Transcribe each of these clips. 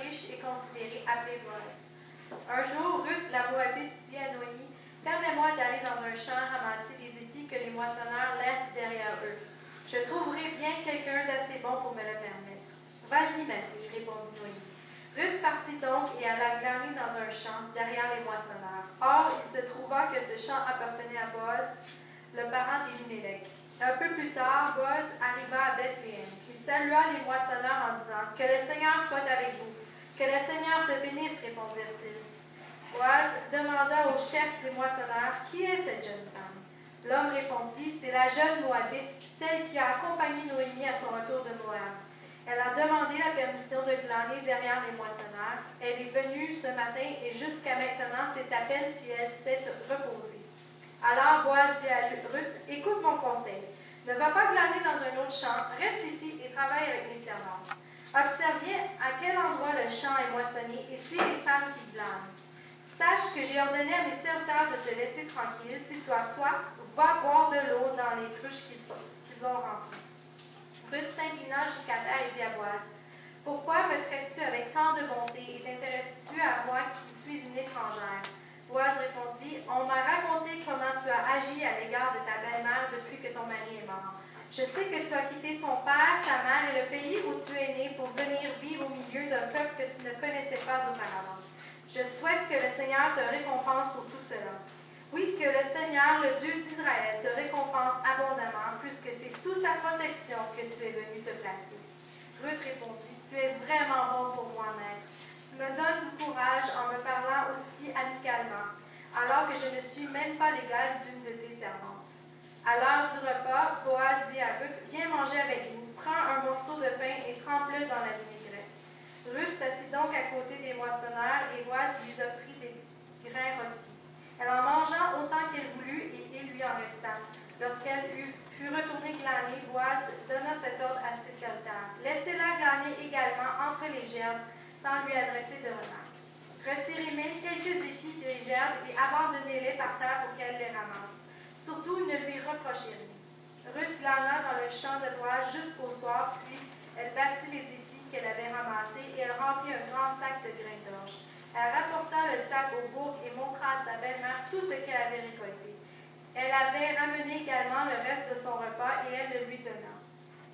riche et considéré, Boaz. Un jour, Ruth, la Moabite, dit à Noémie, Permets-moi d'aller dans un champ ramasser les épis que les moissonneurs laissent derrière eux. Je trouverai bien quelqu'un d'assez bon pour me le permettre. Vas-y, ma fille, répondit Noémie. Ruth partit donc et alla glaner dans un champ derrière les moissonneurs. Or, il se trouva que ce champ appartenait à Boaz, le parent d'Elimelech. Un peu plus tard, Boaz arriva à Bethléem. Salua les moissonneurs en disant Que le Seigneur soit avec vous. Que le Seigneur te bénisse, répondirent-ils. Boaz demanda au chef des moissonneurs Qui est cette jeune femme? L'homme répondit C'est la jeune Moabite, celle qui a accompagné Noémie à son retour de Moab. Elle a demandé la permission de glaner derrière les moissonneurs. Elle est venue ce matin et jusqu'à maintenant, c'est à peine si elle s'est reposée. Alors Boaz dit à Ruth Écoute mon conseil. Ne va pas glaner dans un autre champ. Reste ici travaille avec mes servantes. Observe bien à quel endroit le champ est moissonné et suis les femmes qui glanent. Sache que j'ai ordonné à mes serviteurs de te laisser tranquille. Si tu as soif, va boire de l'eau dans les cruches qu'ils ont remplies. Ruth s'inclina jusqu'à terre et dit à Boaz Pourquoi me traites-tu avec tant de bonté et t'intéresses-tu à moi qui suis une étrangère? Boaz répondit On m'a raconté comment tu as agi à l'égard de ta belle-mère depuis que ton mari est mort. Je sais que tu as quitté ton père, ta mère et le pays où tu es né pour venir vivre au milieu d'un peuple que tu ne connaissais pas auparavant. Je souhaite que le Seigneur te récompense pour tout cela. Oui, que le Seigneur, le Dieu d'Israël, te récompense abondamment, puisque c'est sous sa protection que tu es venu te placer. Ruth répondit, Tu es vraiment bon pour moi, maître. Tu me donnes du courage en me parlant aussi amicalement, alors que je ne suis même pas l'égale d'une de tes servantes. À l'heure du repas, Boaz dit à Ruth, Viens manger avec nous, prends un morceau de pain et trempe-le dans la vinaigrette. Ruth s'assit donc à côté des moissonneurs et Boaz lui offrit des grains rôtis. Elle en mangea autant qu'elle voulut et lui en resta. Lorsqu'elle fut retournée glaner, Boaz donna cet ordre à ses serviteurs. Laissez-la glaner également entre les gerbes sans lui adresser de remarques. Retirez mais quelques épis des gerbes et abandonnez-les par terre pour qu'elle les ramasse. Surtout, ne lui reprochez rien. Ruth glana dans le champ de Boaz jusqu'au soir, puis elle battit les épis qu'elle avait ramassé et elle remplit un grand sac de grains d'orge. Elle rapporta le sac au bourg et montra à sa belle-mère tout ce qu'elle avait récolté. Elle avait ramené également le reste de son repas et elle le lui donna.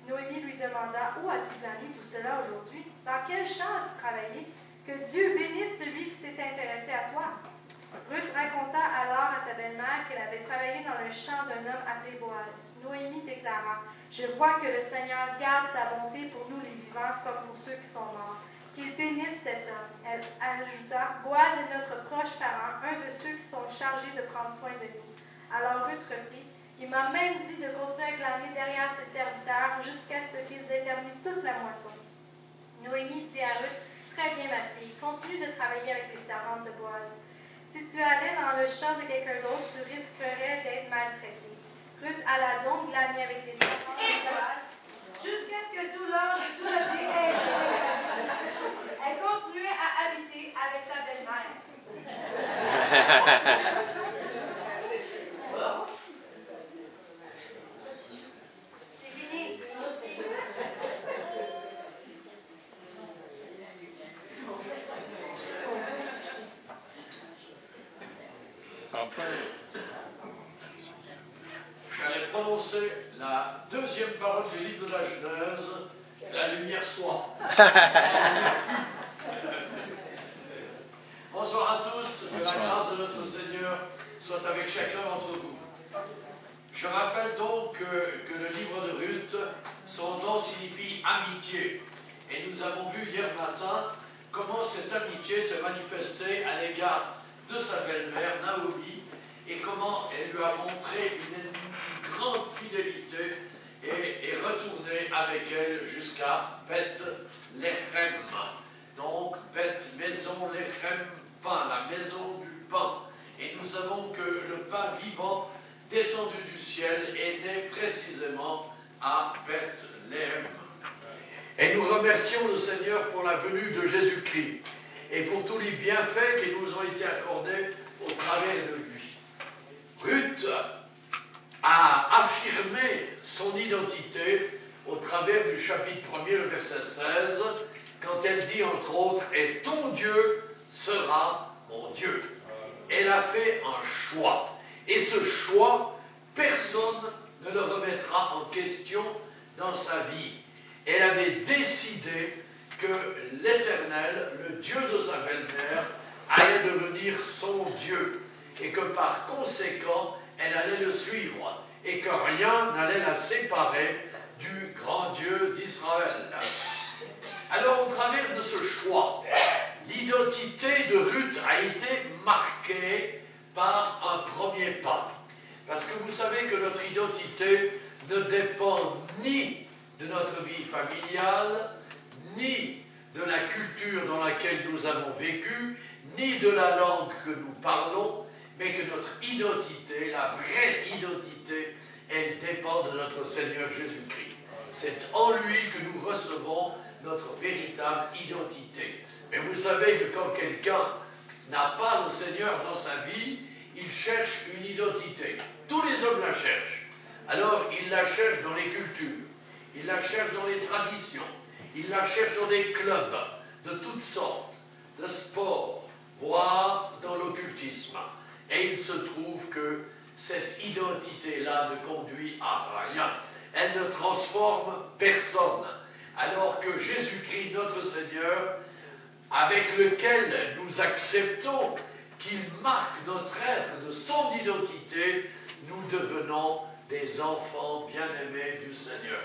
Noémie lui demanda Où as-tu glané tout cela aujourd'hui? Dans quel champ as-tu travaillé? Que Dieu bénisse celui qui s'est intéressé à toi. Ruth raconta alors à sa belle-mère qu'elle avait travaillé dans le champ d'un homme appelé Boaz. Noémie déclara Je vois que le Seigneur garde sa bonté pour nous les vivants comme pour ceux qui sont morts. Qu'il bénisse cet homme. Elle ajouta Boaz est notre proche parent, un de ceux qui sont chargés de prendre soin de nous. Alors Ruth reprit Il m'a même dit de à glaner derrière ses serviteurs jusqu'à ce qu'ils terminé toute la moisson. Noémie dit à Ruth Très bien, ma fille, continue de travailler avec les servantes de Boaz. Si tu allais dans le champ de quelqu'un d'autre, tu risquerais d'être maltraité. Ruth alla donc glaner avec les enfants jusqu'à ce que tout l'or et tout le blé Elle continuait à habiter avec sa belle-mère. J'ai fini. Enfin j'allais prononcer la deuxième parole du livre de la Genèse, la lumière soit. Bonsoir à tous, que la grâce de notre Seigneur soit avec chacun d'entre vous. Je rappelle donc que, que, le livre de Ruth, son nom signifie amitié. Et nous avons vu hier matin comment cette amitié se manifestait à l'égard de sa belle-mère, Naomi, et comment elle lui a montré une fidélité et est retourné avec elle jusqu'à Bethléem. Donc, Beth, maison, Lechem, pain, la maison du pain. Et nous savons que le pain vivant descendu du ciel est né précisément à Bethléem. Et nous remercions le Seigneur pour la venue de Jésus-Christ et pour tous les bienfaits qui nous ont été accordés au travers de lui. Ruth a affirmé son identité au travers du chapitre 1er, le verset 16, quand elle dit entre autres, et ton Dieu sera mon Dieu. Elle a fait un choix. Et ce choix, personne ne le remettra en question dans sa vie. Elle avait décidé que l'Éternel, le Dieu de sa belle-mère, allait devenir son Dieu et que par conséquent, elle allait le suivre et que rien n'allait la séparer du grand Dieu d'Israël. Alors au travers de ce choix, l'identité de Ruth a été marquée par un premier pas. Parce que vous savez que notre identité ne dépend ni de notre vie familiale, ni de la culture dans laquelle nous avons vécu, ni de la langue que nous parlons, mais que notre identité, la vraie identité, elle dépend de notre Seigneur Jésus-Christ. C'est en lui que nous recevons notre véritable identité. Mais vous savez que quand quelqu'un n'a pas le Seigneur dans sa vie, il cherche une identité. Tous les hommes la cherchent. Alors il la cherche dans les cultures, il la cherche dans les traditions, il la cherche dans des clubs de toutes sortes, de sport, voire dans l'occultisme. Et il se trouve que cette identité-là ne conduit à rien. Elle ne transforme personne. Alors que Jésus-Christ, notre Seigneur, avec lequel nous acceptons qu'il marque notre être de son identité, nous devenons des enfants bien-aimés du Seigneur.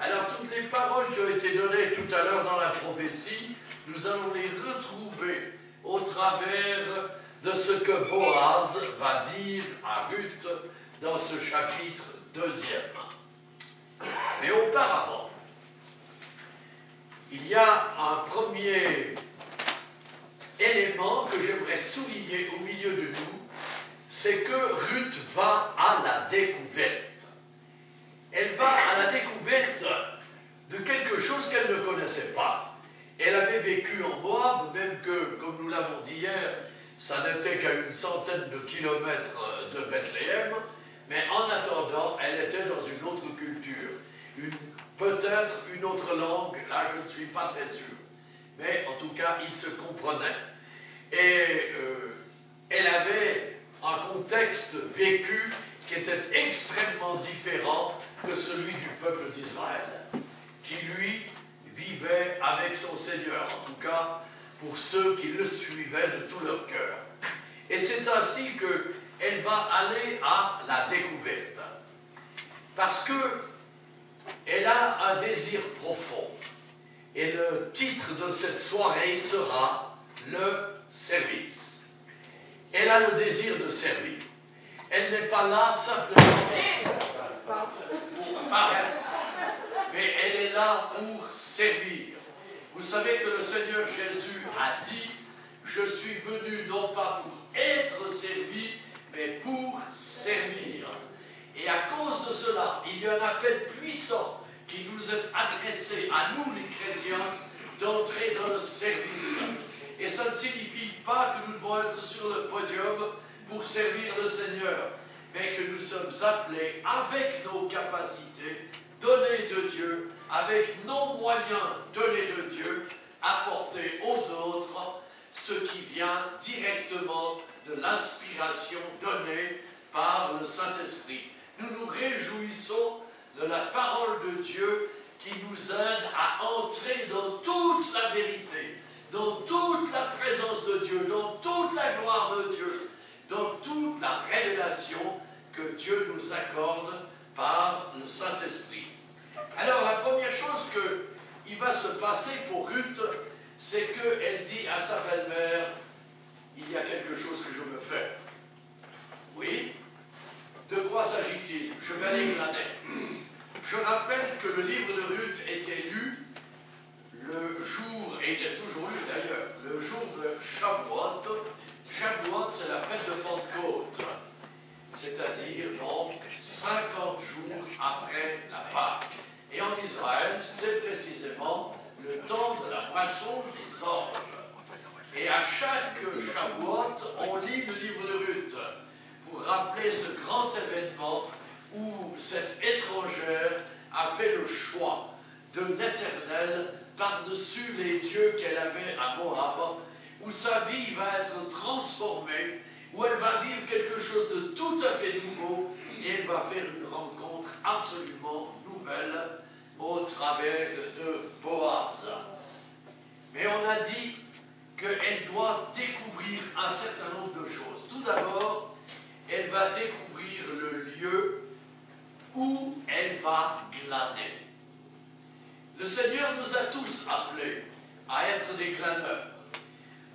Alors toutes les paroles qui ont été données tout à l'heure dans la prophétie, nous allons les retrouver au travers de ce que Boaz va dire à Ruth dans ce chapitre deuxième. Mais auparavant, il y a un premier élément que j'aimerais souligner au milieu de nous, c'est que Ruth va à la découverte. Elle va à la découverte de quelque chose qu'elle ne connaissait pas. Elle avait vécu en Moab, même que, comme nous l'avons dit hier, ça n'était qu'à une centaine de kilomètres de Bethléem, mais en attendant, elle était dans une autre culture, peut-être une autre langue, là je ne suis pas très sûr. Mais en tout cas, ils se comprenaient. Et euh, elle avait un contexte vécu qui était extrêmement différent que celui du peuple d'Israël, qui lui vivait avec son Seigneur, en tout cas pour ceux qui le suivaient de tout leur cœur. Et c'est ainsi qu'elle va aller à la découverte. Parce que elle a un désir profond. Et le titre de cette soirée sera le service. Elle a le désir de servir. Elle n'est pas là simplement pour mais elle est là pour servir. Vous savez que le Seigneur Jésus a dit, je suis venu non pas pour être servi, mais pour servir. Et à cause de cela, il y a un appel puissant qui nous est adressé à nous les chrétiens d'entrer dans le service. Et ça ne signifie pas que nous devons être sur le podium pour servir le Seigneur, mais que nous sommes appelés avec nos capacités données de Dieu, avec nos moyens donnés de Dieu, apporter aux autres ce qui vient directement de l'inspiration donnée par le Saint-Esprit. Nous nous réjouissons de la parole de Dieu qui nous aide à entrer dans toute la vérité, dans toute la présence de Dieu, dans toute la gloire de Dieu, dans toute la révélation que Dieu nous accorde par le Saint-Esprit. Alors la première chose qu'il va se passer pour Ruth, c'est qu'elle dit à sa belle-mère, il y a quelque chose que je veux faire. Oui De quoi s'agit-il? Je vais aller Je rappelle que le livre de Ruth était lu le jour, et il est toujours lu d'ailleurs, le jour de Shavuot. Shavuot, c'est la fête de Pentecôte, c'est-à-dire donc 50 jours après la Pâque. Et en Israël, c'est précisément le temps de la moisson des anges. Et à chaque Shavuot, on lit le livre de Ruth pour rappeler ce grand événement où cette étrangère a fait le choix de l'éternel par-dessus les dieux qu'elle avait à Moab, où sa vie va être transformée, où elle va vivre quelque chose de tout à fait nouveau et elle va faire une rencontre absolument nouvelle au travers de Boaz. Mais on a dit qu'elle doit découvrir un certain nombre de choses. Tout d'abord, elle va découvrir le lieu où elle va glaner. Le Seigneur nous a tous appelés à être des glaneurs,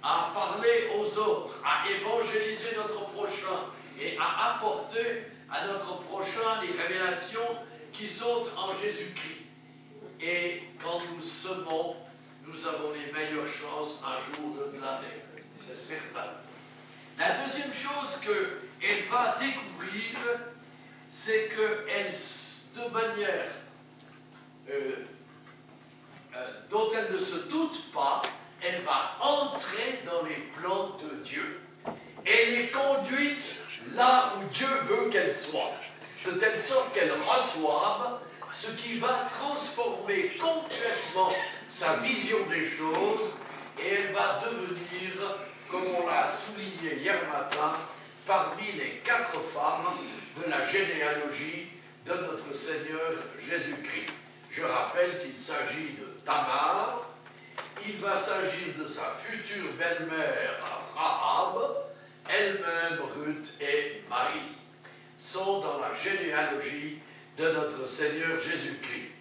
à parler aux autres, à évangéliser notre prochain et à apporter à notre prochain les révélations qui sont en Jésus-Christ. Et quand nous semons, nous avons les meilleures chances un jour de glaner. C'est certain. La deuxième chose qu'elle va découvrir, c'est qu'elle, de manière euh, euh, dont elle ne se doute pas, elle va entrer dans les plans de Dieu. Elle est conduite là où Dieu veut qu'elle soit, de telle sorte qu'elle reçoive ce qui va transformer complètement sa vision des choses et elle va devenir, comme on l'a souligné hier matin, parmi les quatre femmes de la généalogie de notre Seigneur Jésus-Christ. Je rappelle qu'il s'agit de Tamar, il va s'agir de sa future belle-mère Rahab, elle-même Ruth et Marie, sont dans la généalogie de notre Seigneur Jésus-Christ.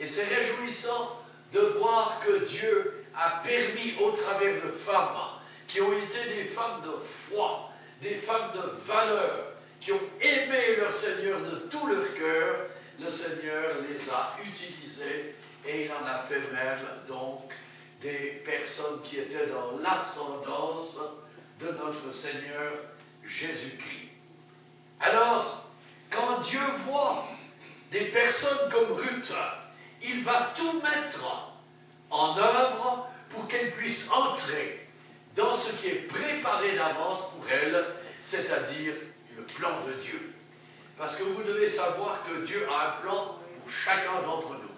Et c'est réjouissant de voir que Dieu a permis au travers de femmes qui ont été des femmes de foi, des femmes de valeur, qui ont aimé leur Seigneur de tout leur cœur, le Seigneur les a utilisées et il en a fait même donc des personnes qui étaient dans l'ascendance de notre Seigneur Jésus-Christ. Alors, quand Dieu voit des personnes comme Ruth, il va tout mettre en œuvre pour qu'elle puisse entrer dans ce qui est préparé d'avance pour elle, c'est-à-dire le plan de Dieu. Parce que vous devez savoir que Dieu a un plan pour chacun d'entre nous.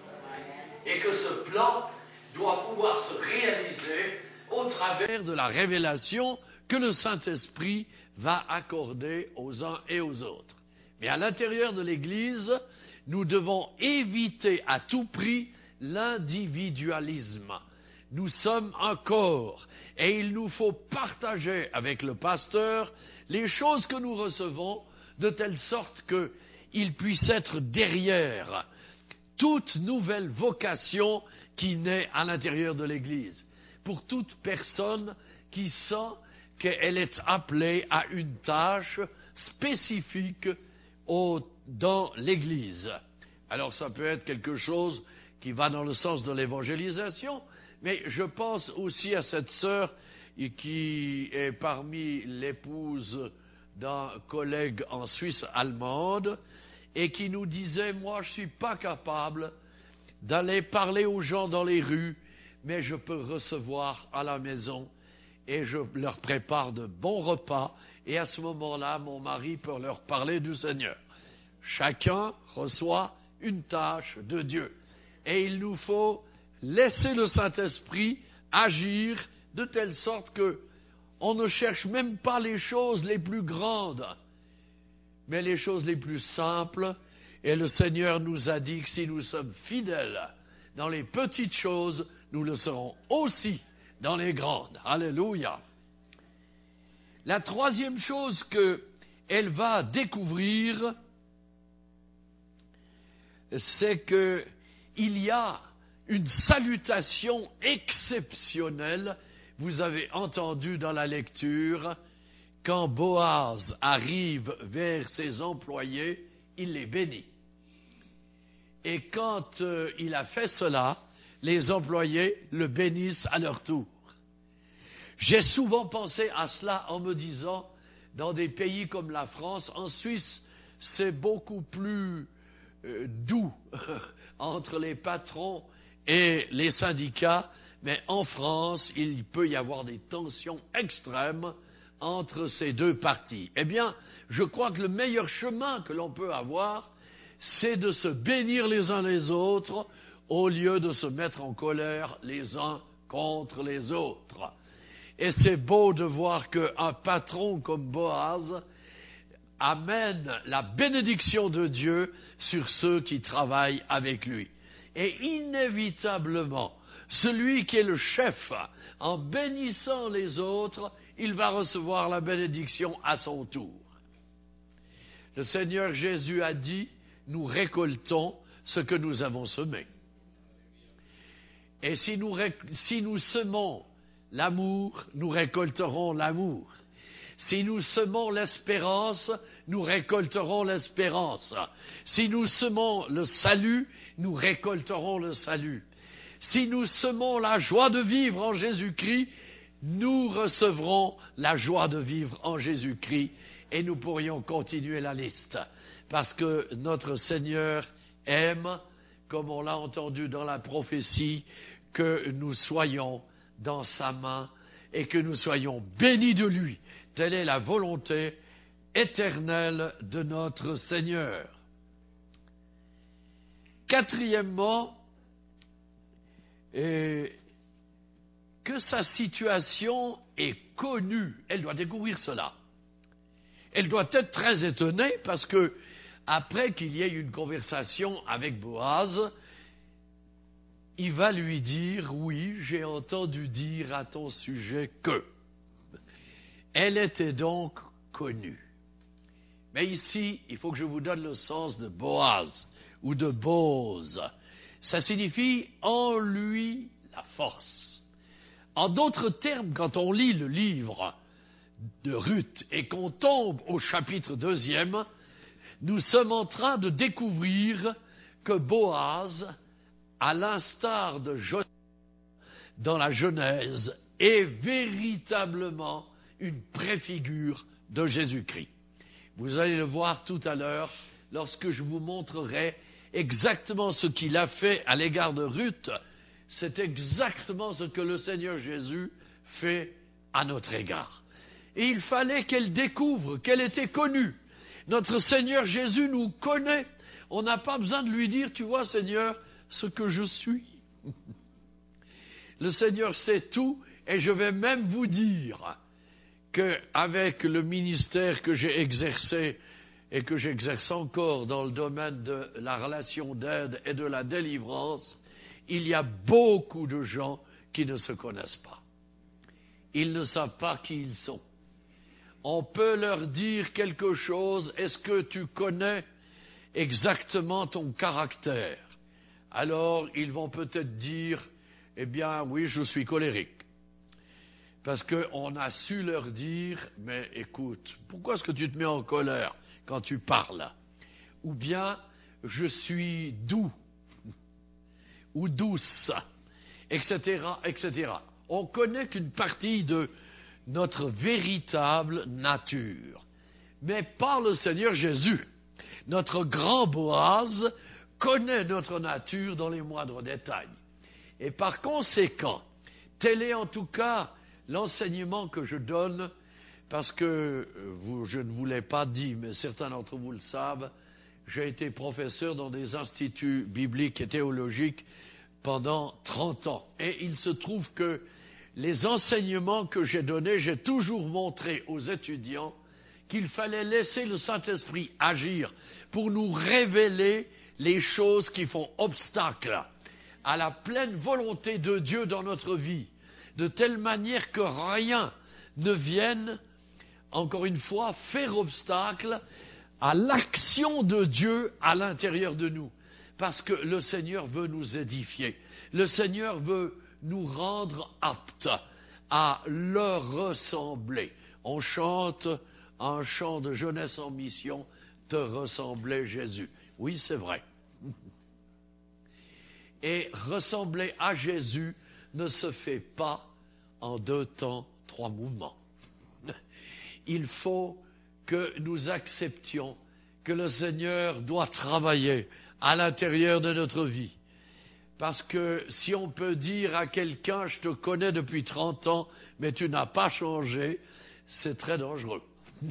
Et que ce plan doit pouvoir se réaliser au travers de la révélation que le Saint-Esprit va accorder aux uns et aux autres. Mais à l'intérieur de l'Église, nous devons éviter à tout prix l'individualisme. Nous sommes un corps et il nous faut partager avec le pasteur les choses que nous recevons de telle sorte qu'il puisse être derrière toute nouvelle vocation qui naît à l'intérieur de l'Église. Pour toute personne qui sent qu'elle est appelée à une tâche spécifique dans l'Église. Alors ça peut être quelque chose qui va dans le sens de l'évangélisation, mais je pense aussi à cette sœur qui est parmi l'épouse d'un collègue en Suisse allemande et qui nous disait, moi je ne suis pas capable d'aller parler aux gens dans les rues, mais je peux recevoir à la maison et je leur prépare de bons repas et à ce moment-là, mon mari peut leur parler du Seigneur. Chacun reçoit une tâche de Dieu. Et il nous faut laisser le Saint-Esprit agir de telle sorte que on ne cherche même pas les choses les plus grandes, mais les choses les plus simples. Et le Seigneur nous a dit que si nous sommes fidèles dans les petites choses, nous le serons aussi dans les grandes. Alléluia. La troisième chose qu'elle va découvrir, c'est qu'il y a une salutation exceptionnelle. Vous avez entendu dans la lecture, quand Boaz arrive vers ses employés, il les bénit. Et quand euh, il a fait cela, les employés le bénissent à leur tour. J'ai souvent pensé à cela en me disant, dans des pays comme la France, en Suisse, c'est beaucoup plus euh, doux entre les patrons et les syndicats, mais en France, il peut y avoir des tensions extrêmes entre ces deux parties. Eh bien, je crois que le meilleur chemin que l'on peut avoir, c'est de se bénir les uns les autres au lieu de se mettre en colère les uns contre les autres. Et c'est beau de voir qu'un patron comme Boaz amène la bénédiction de Dieu sur ceux qui travaillent avec lui. Et inévitablement, celui qui est le chef, en bénissant les autres, il va recevoir la bénédiction à son tour. Le Seigneur Jésus a dit, nous récoltons ce que nous avons semé. Et si nous, semons l'amour, nous récolterons l'amour. Si nous semons l'espérance, nous récolterons l'espérance. Si nous semons le salut, nous récolterons le salut. Si nous semons la joie de vivre en Jésus-Christ, nous recevrons la joie de vivre en Jésus-Christ et nous pourrions continuer la liste. Parce que notre Seigneur aime, comme on l'a entendu dans la prophétie, que nous soyons dans sa main et que nous soyons bénis de lui. Telle est la volonté éternelle de notre Seigneur. Quatrièmement, que sa situation est connue. Elle doit découvrir cela. Elle doit être très étonnée parce que, après qu'il y ait une conversation avec Boaz, il va lui dire, oui, j'ai entendu dire à ton sujet que. Elle était donc connue. Mais ici, il faut que je vous donne le sens de Boaz ou de Bose. Ça signifie en lui la force. En d'autres termes, quand on lit le livre de Ruth et qu'on tombe au chapitre deuxième, nous sommes en train de découvrir que Boaz à l'instar de Joseph dans la Genèse, est véritablement une préfigure de Jésus-Christ. Vous allez le voir tout à l'heure lorsque je vous montrerai exactement ce qu'il a fait à l'égard de Ruth. C'est exactement ce que le Seigneur Jésus fait à notre égard. Et il fallait qu'elle découvre qu'elle était connue. Notre Seigneur Jésus nous connaît. On n'a pas besoin de lui dire, tu vois Seigneur, ce que je suis. Le Seigneur sait tout et je vais même vous dire qu'avec le ministère que j'ai exercé et que j'exerce encore dans le domaine de la relation d'aide et de la délivrance, il y a beaucoup de gens qui ne se connaissent pas. Ils ne savent pas qui ils sont. On peut leur dire quelque chose, est-ce que tu connais exactement ton caractère? Alors ils vont peut-être dire, eh bien oui, je suis colérique. Parce qu'on a su leur dire, mais écoute, pourquoi est-ce que tu te mets en colère quand tu parles? Ou bien, je suis doux, ou douce, etc., etc. On connaît qu'une partie de notre véritable nature. Mais par le Seigneur Jésus, notre grand Boaz connaît notre nature dans les moindres détails. Et par conséquent, tel est en tout cas l'enseignement que je donne, parce que euh, je ne vous l'ai pas dit, mais certains d'entre vous le savent, j'ai été professeur dans des instituts bibliques et théologiques pendant 30 ans. Et il se trouve que les enseignements que j'ai donnés, j'ai toujours montré aux étudiants qu'il fallait laisser le Saint-Esprit agir pour nous révéler les choses qui font obstacle à la pleine volonté de Dieu dans notre vie, de telle manière que rien ne vienne, encore une fois, faire obstacle à l'action de Dieu à l'intérieur de nous. Parce que le Seigneur veut nous édifier. Le Seigneur veut nous rendre aptes à leur ressembler. On chante un chant de jeunesse en mission, te ressembler Jésus. Oui, c'est vrai. Et ressembler à Jésus ne se fait pas en deux temps, trois mouvements. Il faut que nous acceptions que le Seigneur doit travailler à l'intérieur de notre vie. Parce que si on peut dire à quelqu'un, je te connais depuis 30 ans, mais tu n'as pas changé, c'est très dangereux.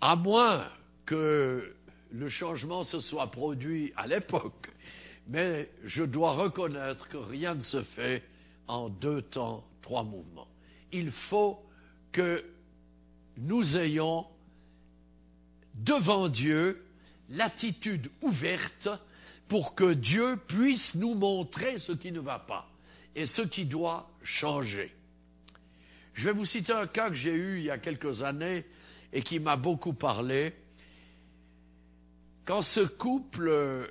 à moins que le changement se soit produit à l'époque, mais je dois reconnaître que rien ne se fait en deux temps, trois mouvements. Il faut que nous ayons devant Dieu l'attitude ouverte pour que Dieu puisse nous montrer ce qui ne va pas et ce qui doit changer. Je vais vous citer un cas que j'ai eu il y a quelques années et qui m'a beaucoup parlé. Quand ce couple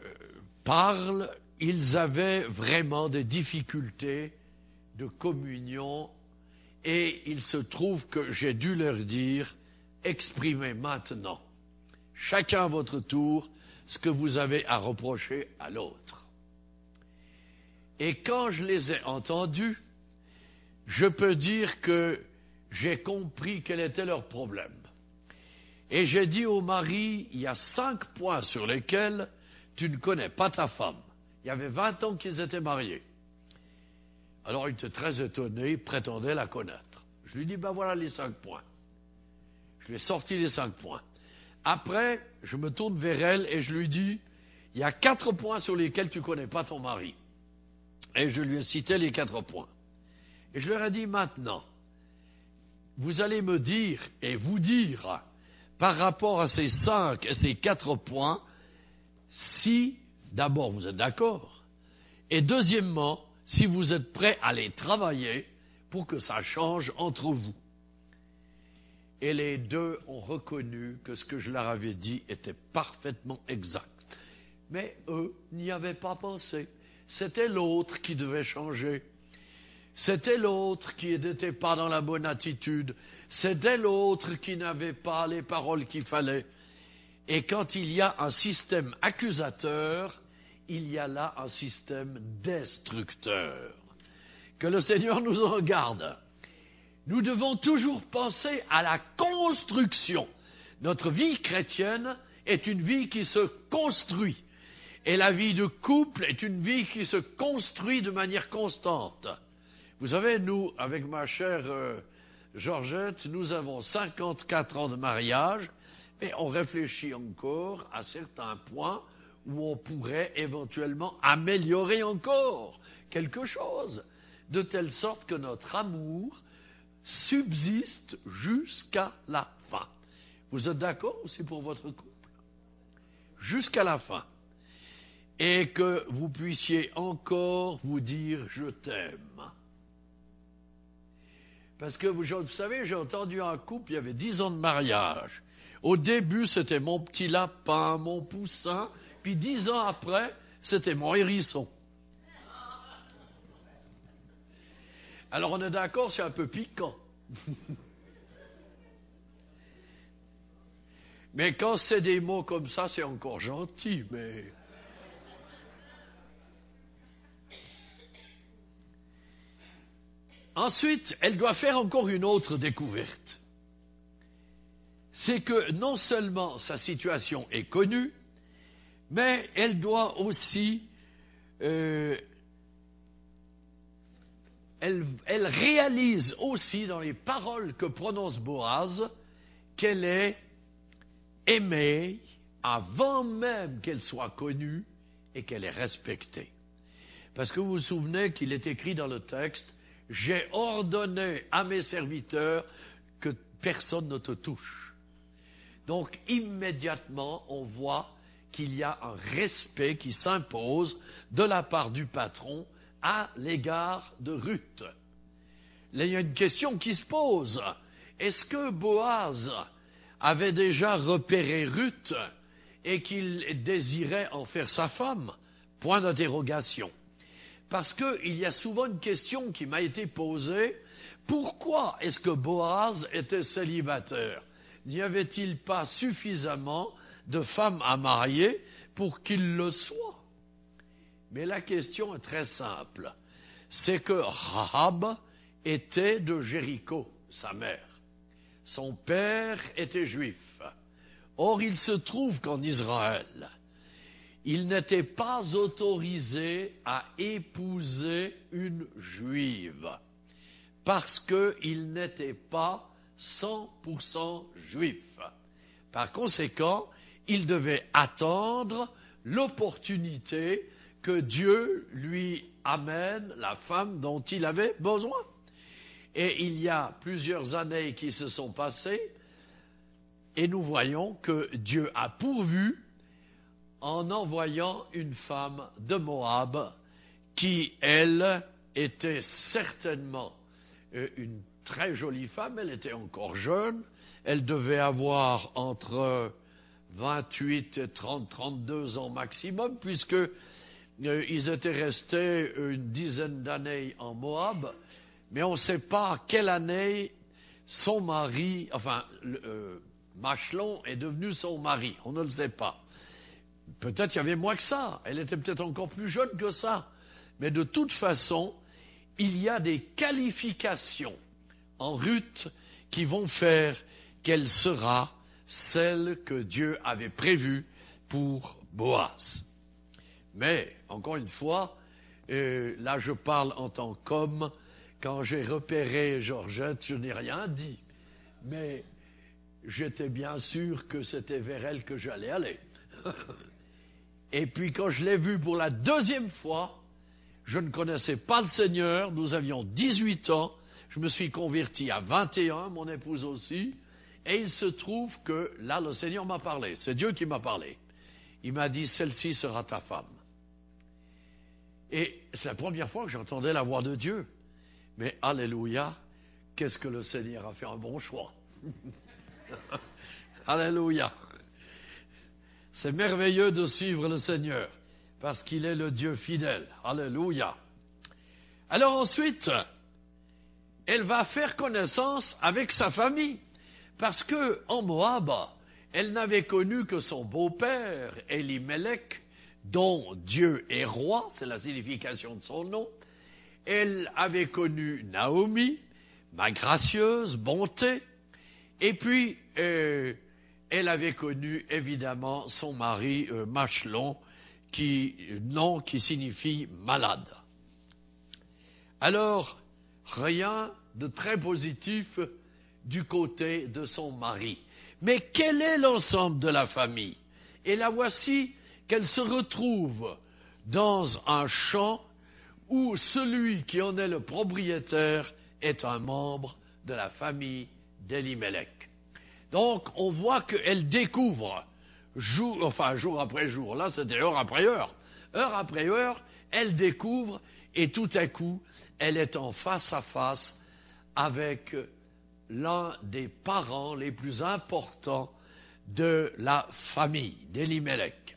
parle, ils avaient vraiment des difficultés de communion et il se trouve que j'ai dû leur dire, exprimez maintenant, chacun à votre tour, ce que vous avez à reprocher à l'autre. Et quand je les ai entendus, je peux dire que j'ai compris quel était leur problème. Et j'ai dit au mari, il y a cinq points sur lesquels tu ne connais pas ta femme. Il y avait vingt ans qu'ils étaient mariés. Alors il était très étonné, il prétendait la connaître. Je lui dis, ben voilà les cinq points. Je lui ai sorti les cinq points. Après, je me tourne vers elle et je lui dis, il y a quatre points sur lesquels tu ne connais pas ton mari. Et je lui ai cité les quatre points. Et je leur ai dit maintenant, vous allez me dire et vous dire, par rapport à ces cinq et ces quatre points, si d'abord vous êtes d'accord, et deuxièmement, si vous êtes prêt à les travailler pour que ça change entre vous. Et les deux ont reconnu que ce que je leur avais dit était parfaitement exact. Mais eux n'y avaient pas pensé. C'était l'autre qui devait changer. C'était l'autre qui n'était pas dans la bonne attitude. C'était l'autre qui n'avait pas les paroles qu'il fallait. Et quand il y a un système accusateur, il y a là un système destructeur. Que le Seigneur nous en garde. Nous devons toujours penser à la construction. Notre vie chrétienne est une vie qui se construit. Et la vie de couple est une vie qui se construit de manière constante. Vous savez, nous, avec ma chère euh, Georgette, nous avons 54 ans de mariage, mais on réfléchit encore à certains points où on pourrait éventuellement améliorer encore quelque chose, de telle sorte que notre amour subsiste jusqu'à la fin. Vous êtes d'accord aussi pour votre couple? Jusqu'à la fin. Et que vous puissiez encore vous dire je t'aime. Parce que vous, vous savez, j'ai entendu un couple, il y avait dix ans de mariage. Au début, c'était mon petit lapin, mon poussin, puis dix ans après, c'était mon hérisson. Alors on est d'accord, c'est un peu piquant. mais quand c'est des mots comme ça, c'est encore gentil, mais... Ensuite, elle doit faire encore une autre découverte. C'est que non seulement sa situation est connue, mais elle doit aussi, euh, elle, elle, réalise aussi dans les paroles que prononce Boaz qu'elle est aimée avant même qu'elle soit connue et qu'elle est respectée. Parce que vous vous souvenez qu'il est écrit dans le texte, j'ai ordonné à mes serviteurs que personne ne te touche. Donc immédiatement, on voit qu'il y a un respect qui s'impose de la part du patron à l'égard de Ruth. il y a une question qui se pose. Est-ce que Boaz avait déjà repéré Ruth et qu'il désirait en faire sa femme? Point d'interrogation. Parce qu'il y a souvent une question qui m'a été posée. Pourquoi est-ce que Boaz était célibataire? N'y avait-il pas suffisamment de femmes à marier pour qu'il le soit? Mais la question est très simple. C'est que Rahab était de Jéricho, sa mère. Son père était juif. Or, il se trouve qu'en Israël, il n'était pas autorisé à épouser une juive parce qu'il n'était pas 100% juif. Par conséquent, il devait attendre l'opportunité que Dieu lui amène la femme dont il avait besoin. Et il y a plusieurs années qui se sont passées, et nous voyons que Dieu a pourvu en envoyant une femme de Moab qui, elle, était certainement euh, une très jolie femme, elle était encore jeune, elle devait avoir entre 28 et 30, 32 ans maximum, puisque euh, ils étaient restés une dizaine d'années en Moab, mais on ne sait pas quelle année son mari, enfin, euh, Machelon est devenu son mari, on ne le sait pas. Peut-être il y avait moins que ça, elle était peut-être encore plus jeune que ça, mais de toute façon, il y a des qualifications en Ruth qui vont faire qu'elle sera celle que Dieu avait prévue pour Boaz. Mais, encore une fois, euh, là je parle en tant qu'homme, quand j'ai repéré Georgette, je n'ai rien dit. Mais j'étais bien sûr que c'était vers elle que j'allais aller. Et puis quand je l'ai vue pour la deuxième fois, je ne connaissais pas le Seigneur, nous avions 18 ans, je me suis converti à 21, mon épouse aussi, et il se trouve que là, le Seigneur m'a parlé. C'est Dieu qui m'a parlé. Il m'a dit, celle-ci sera ta femme. Et c'est la première fois que j'entendais la voix de Dieu. Mais Alléluia, qu'est-ce que le Seigneur a fait un bon choix. Alléluia. C'est merveilleux de suivre le Seigneur parce qu'il est le Dieu fidèle. Alléluia. Alors ensuite, elle va faire connaissance avec sa famille. Parce que en Moab, elle n'avait connu que son beau-père, Elimelech, dont Dieu est roi, c'est la signification de son nom. Elle avait connu Naomi, ma gracieuse bonté, et puis euh, elle avait connu évidemment son mari euh, Machelon, qui, nom qui signifie malade. Alors, rien de très positif du côté de son mari. Mais quel est l'ensemble de la famille? Et la voici qu'elle se retrouve dans un champ où celui qui en est le propriétaire est un membre de la famille d'Elimelech. Donc on voit qu'elle découvre jour, jour après jour, là c'était heure après heure, heure après heure, elle découvre et tout à coup elle est en face à face avec l'un des parents les plus importants de la famille d'Elimelech.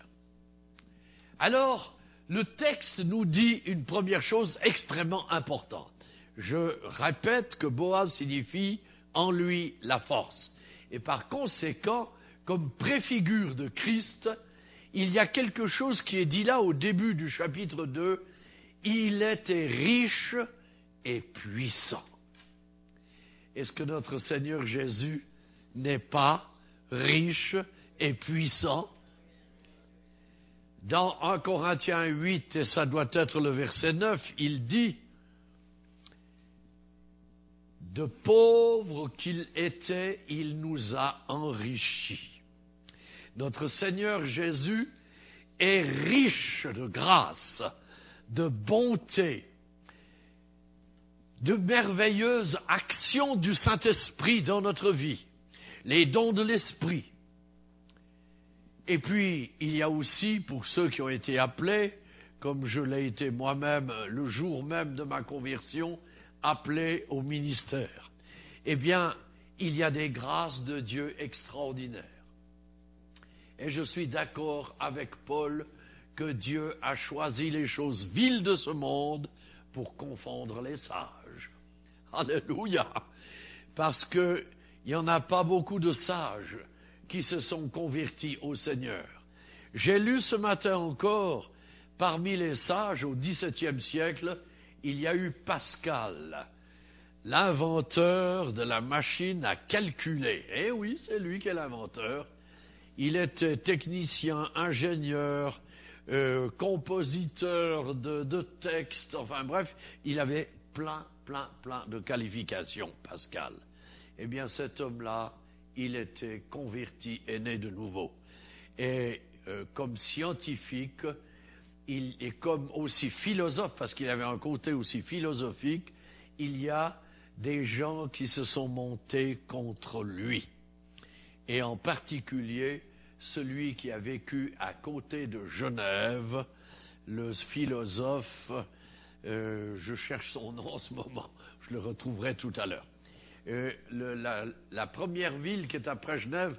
Alors, le texte nous dit une première chose extrêmement importante. Je répète que Boaz signifie en lui la force. Et par conséquent, comme préfigure de Christ, il y a quelque chose qui est dit là au début du chapitre 2. Il était riche et puissant. Est-ce que notre Seigneur Jésus n'est pas riche et puissant? Dans 1 Corinthiens 8, et ça doit être le verset 9, il dit, de pauvres qu'il était, il nous a enrichis. Notre Seigneur Jésus est riche de grâce, de bonté, de merveilleuses actions du Saint-Esprit dans notre vie, les dons de l'Esprit. Et puis, il y a aussi, pour ceux qui ont été appelés, comme je l'ai été moi-même le jour même de ma conversion, appelé au ministère, eh bien, il y a des grâces de Dieu extraordinaires. Et je suis d'accord avec Paul que Dieu a choisi les choses viles de ce monde pour confondre les sages. Alléluia. Parce qu'il n'y en a pas beaucoup de sages qui se sont convertis au Seigneur. J'ai lu ce matin encore, parmi les sages au XVIIe siècle, il y a eu Pascal, l'inventeur de la machine à calculer. Eh oui, c'est lui qui est l'inventeur. Il était technicien, ingénieur, euh, compositeur de, textes, enfin bref, il avait plein, plein, plein de qualifications, Pascal. Eh bien, cet homme-là, il était converti et né de nouveau. Et euh, comme scientifique, est comme aussi philosophe, parce qu'il avait un côté aussi philosophique, il y a des gens qui se sont montés contre lui. Et en particulier, celui qui a vécu à côté de Genève, le philosophe, euh, je cherche son nom en ce moment, je le retrouverai tout à l'heure. Euh, la, première ville qui est après Genève,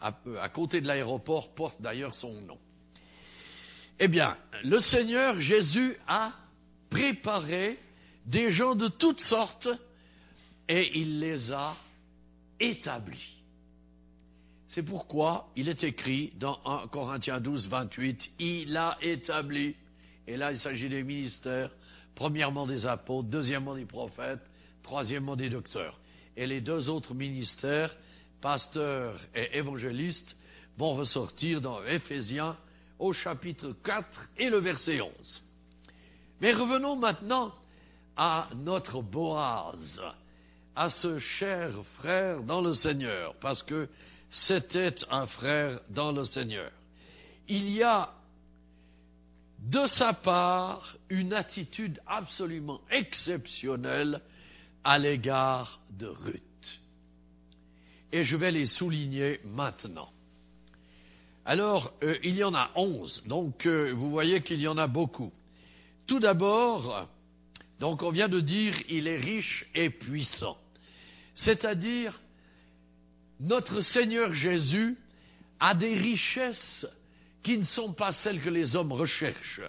à, à côté de l'aéroport, porte d'ailleurs son nom. Eh bien, le Seigneur Jésus a préparé des gens de toutes sortes et il les a établis. C'est pourquoi il est écrit dans 1 Corinthiens 12, 28, il a établi, et là il s'agit des ministères, premièrement des apôtres, deuxièmement des prophètes, troisièmement des docteurs. Et les deux autres ministères, pasteurs et évangélistes, vont ressortir dans Éphésiens au chapitre 4 et le verset 11. Mais revenons maintenant à notre Boaz, à ce cher frère dans le Seigneur, parce que c'était un frère dans le Seigneur. Il y a de sa part une attitude absolument exceptionnelle à l'égard de Ruth. Et je vais les souligner maintenant. Alors, euh, il y en a onze, donc euh, vous voyez qu'il y en a beaucoup. Tout d'abord, donc on vient de dire, il est riche et puissant. C'est-à-dire, notre Seigneur Jésus a des richesses qui ne sont pas celles que les hommes recherchent,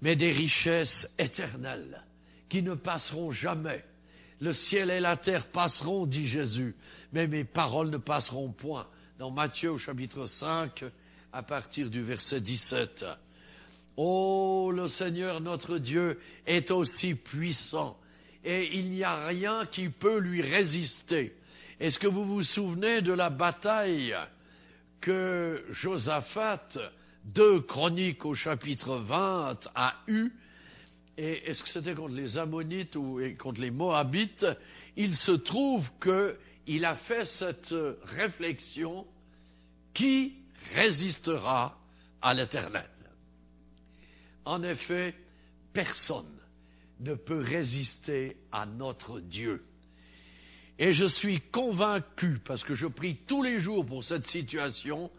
mais des richesses éternelles qui ne passeront jamais. Le ciel et la terre passeront, dit Jésus, mais mes paroles ne passeront point dans Matthieu au chapitre 5 à partir du verset 17. Oh, le Seigneur notre Dieu est aussi puissant et il n'y a rien qui peut lui résister. Est-ce que vous vous souvenez de la bataille que Josaphat, deux chroniques au chapitre 20, a eue? Et est-ce que c'était contre les Ammonites ou contre les Moabites? Il se trouve que il a fait cette réflexion qui résistera à l'éternel. En effet, personne ne peut résister à notre Dieu. Et je suis convaincu, parce que je prie tous les jours pour cette situation,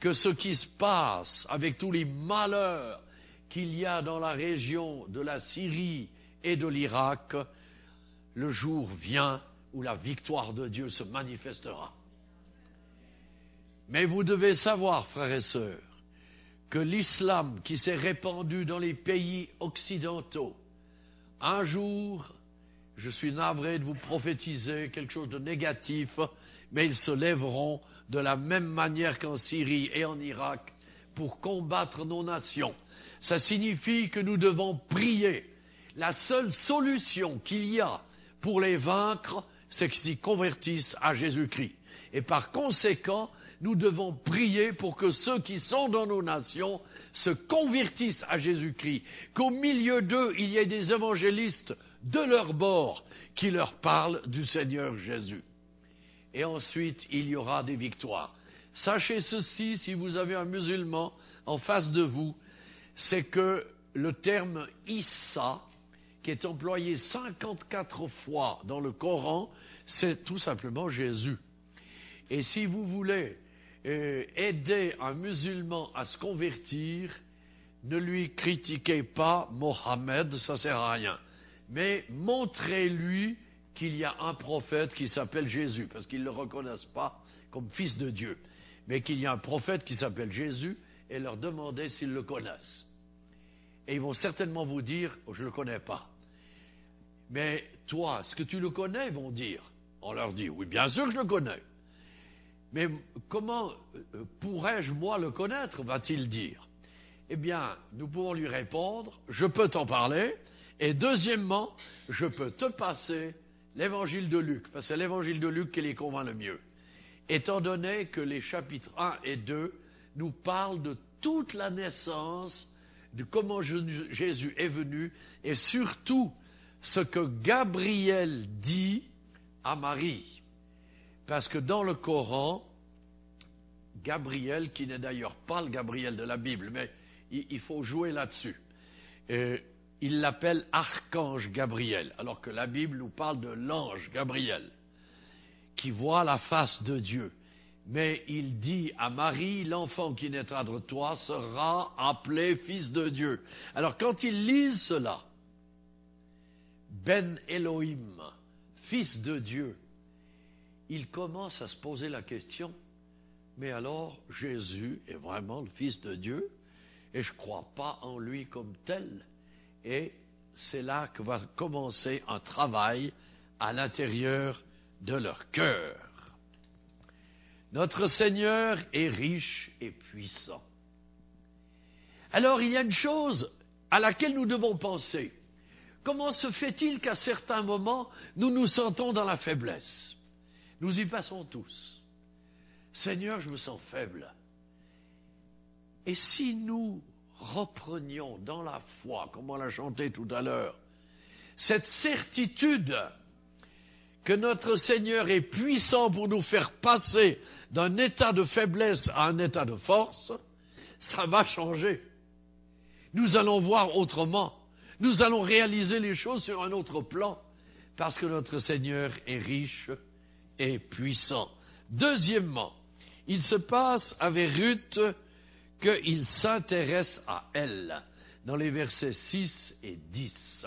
que ce qui se passe avec tous les malheurs qu'il y a dans la région de la Syrie et de l'Irak, le jour vient où la victoire de Dieu se manifestera. Mais vous devez savoir, frères et sœurs, que l'islam qui s'est répandu dans les pays occidentaux, un jour, je suis navré de vous prophétiser quelque chose de négatif, mais ils se lèveront de la même manière qu'en Syrie et en Irak pour combattre nos nations. Ça signifie que nous devons prier. La seule solution qu'il y a pour les vaincre, c'est qu'ils s'y convertissent à Jésus-Christ. Et par conséquent, nous devons prier pour que ceux qui sont dans nos nations se convertissent à Jésus-Christ, qu'au milieu d'eux, il y ait des évangélistes de leur bord qui leur parlent du Seigneur Jésus. Et ensuite, il y aura des victoires. Sachez ceci, si vous avez un musulman en face de vous, c'est que le terme Issa, qui est employé 54 fois dans le Coran, c'est tout simplement Jésus. Et si vous voulez euh, aider un musulman à se convertir, ne lui critiquez pas Mohammed, ça sert à rien. Mais montrez-lui qu'il y a un prophète qui s'appelle Jésus, parce qu'ils ne le reconnaissent pas comme fils de Dieu, mais qu'il y a un prophète qui s'appelle Jésus, et leur demandez s'ils le connaissent. Et ils vont certainement vous dire, oh, je ne le connais pas. Mais toi, est-ce que tu le connais Ils vont dire. On leur dit, oui, bien sûr que je le connais. Mais comment euh, pourrais-je, moi, le connaître va-t-il dire. Eh bien, nous pouvons lui répondre, je peux t'en parler, et deuxièmement, je peux te passer l'évangile de Luc, parce que c'est l'évangile de Luc qui les convainc le mieux. Étant donné que les chapitres 1 et 2 nous parlent de toute la naissance, de comment Jésus est venu, et surtout ce que Gabriel dit à Marie. Parce que dans le Coran, Gabriel, qui n'est d'ailleurs pas le Gabriel de la Bible, mais il, faut jouer là-dessus. Il l'appelle archange Gabriel, alors que la Bible nous parle de l'ange Gabriel, qui voit la face de Dieu. Mais il dit à Marie, l'enfant qui naîtra de toi sera appelé fils de Dieu. Alors quand il lit cela, Ben Elohim, fils de Dieu, il commence à se poser la question, mais alors Jésus est vraiment le fils de Dieu? Et je ne crois pas en lui comme tel. Et c'est là que va commencer un travail à l'intérieur de leur cœur. Notre Seigneur est riche et puissant. Alors il y a une chose à laquelle nous devons penser. Comment se fait-il qu'à certains moments, nous nous sentons dans la faiblesse? Nous y passons tous. Seigneur, je me sens faible. Et si nous reprenions dans la foi, comme on l'a chanté tout à l'heure, cette certitude que notre Seigneur est puissant pour nous faire passer d'un état de faiblesse à un état de force, ça va changer. Nous allons voir autrement. Nous allons réaliser les choses sur un autre plan, parce que notre Seigneur est riche et puissant. Deuxièmement, il se passe avec Ruth qu'il s'intéresse à elle dans les versets 6 et 10.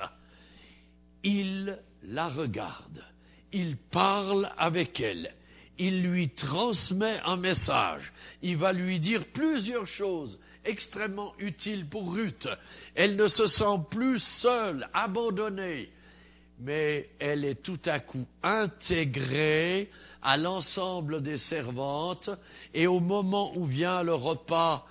Il la regarde, il parle avec elle, il lui transmet un message, il va lui dire plusieurs choses extrêmement utiles pour Ruth. Elle ne se sent plus seule, abandonnée, mais elle est tout à coup intégrée à l'ensemble des servantes et au moment où vient le repas,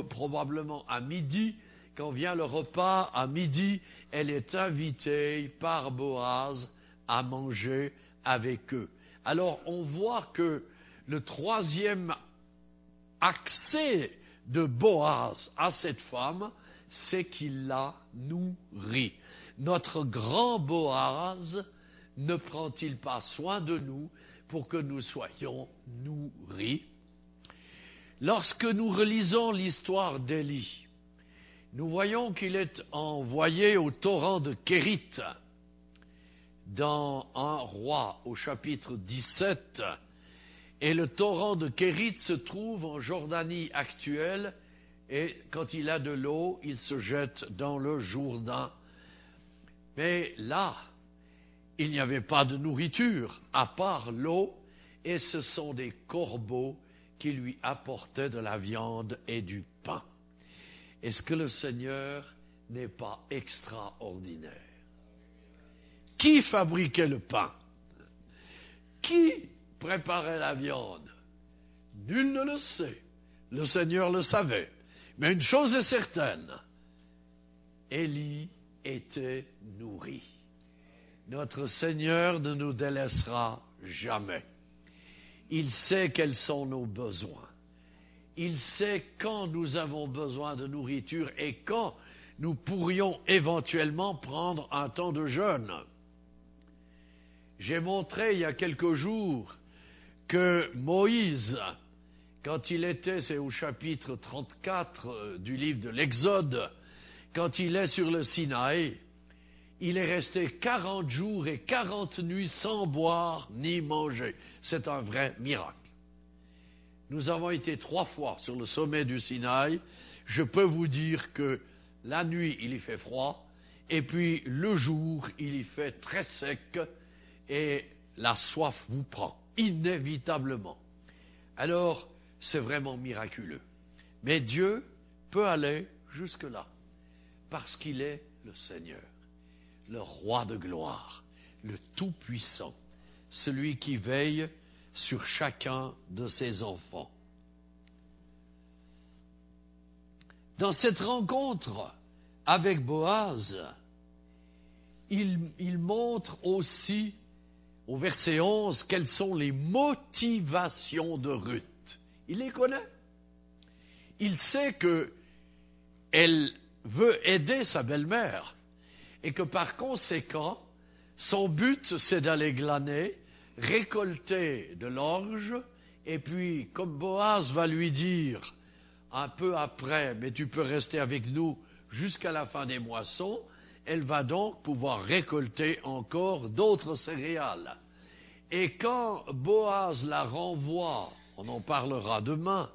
probablement à midi, quand vient le repas à midi, elle est invitée par Boaz à manger avec eux. Alors on voit que le troisième accès de Boaz à cette femme, c'est qu'il la nourrit. Notre grand Boaz ne prend-il pas soin de nous pour que nous soyons nourris? Lorsque nous relisons l'histoire d'Élie, nous voyons qu'il est envoyé au torrent de Kérit dans un roi au chapitre 17 et le torrent de Kérit se trouve en Jordanie actuelle et quand il a de l'eau, il se jette dans le Jourdain. Mais là, il n'y avait pas de nourriture à part l'eau et ce sont des corbeaux qui lui apportait de la viande et du pain. Est-ce que le Seigneur n'est pas extraordinaire? Qui fabriquait le pain? Qui préparait la viande? Nul ne le sait. Le Seigneur le savait. Mais une chose est certaine, Élie était nourri. Notre Seigneur ne nous délaissera jamais. Il sait quels sont nos besoins. Il sait quand nous avons besoin de nourriture et quand nous pourrions éventuellement prendre un temps de jeûne. J'ai montré il y a quelques jours que Moïse, quand il était, c'est au chapitre 34 euh, du livre de l'Exode, quand il est sur le Sinaï, il est resté 40 jours et 40 nuits sans boire ni manger. C'est un vrai miracle. Nous avons été trois fois sur le sommet du Sinaï. Je peux vous dire que la nuit, il y fait froid, et puis le jour, il y fait très sec, et la soif vous prend, inévitablement. Alors, c'est vraiment miraculeux. Mais Dieu peut aller jusque-là, parce qu'il est le Seigneur le roi de gloire, le Tout-Puissant, celui qui veille sur chacun de ses enfants. Dans cette rencontre avec Boaz, il, montre aussi au verset 11 quelles sont les motivations de Ruth. Il les connaît. Il sait qu'elle veut aider sa belle-mère et que par conséquent, son but, c'est d'aller glaner, récolter de l'orge Et puis, comme Boaz va lui dire un peu après, mais tu peux rester avec nous jusqu'à la fin des moissons, elle va donc pouvoir récolter encore d'autres céréales. Et quand Boaz la renvoie, on en parlera demain,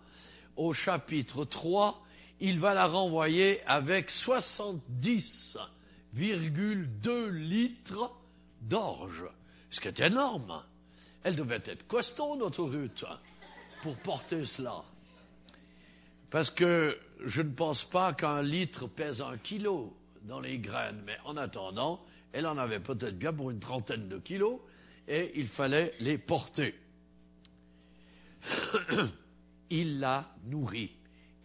au chapitre 3, il va la renvoyer avec 70,2 litres d'orge, ce qui est énorme. Elle devait être costaud, notre Ruth, pour porter cela. Parce que je ne pense pas qu'un litre pèse un kilo dans les graines, mais en attendant, elle en avait peut-être bien pour une trentaine de kilos, et il fallait les porter. il la nourrit,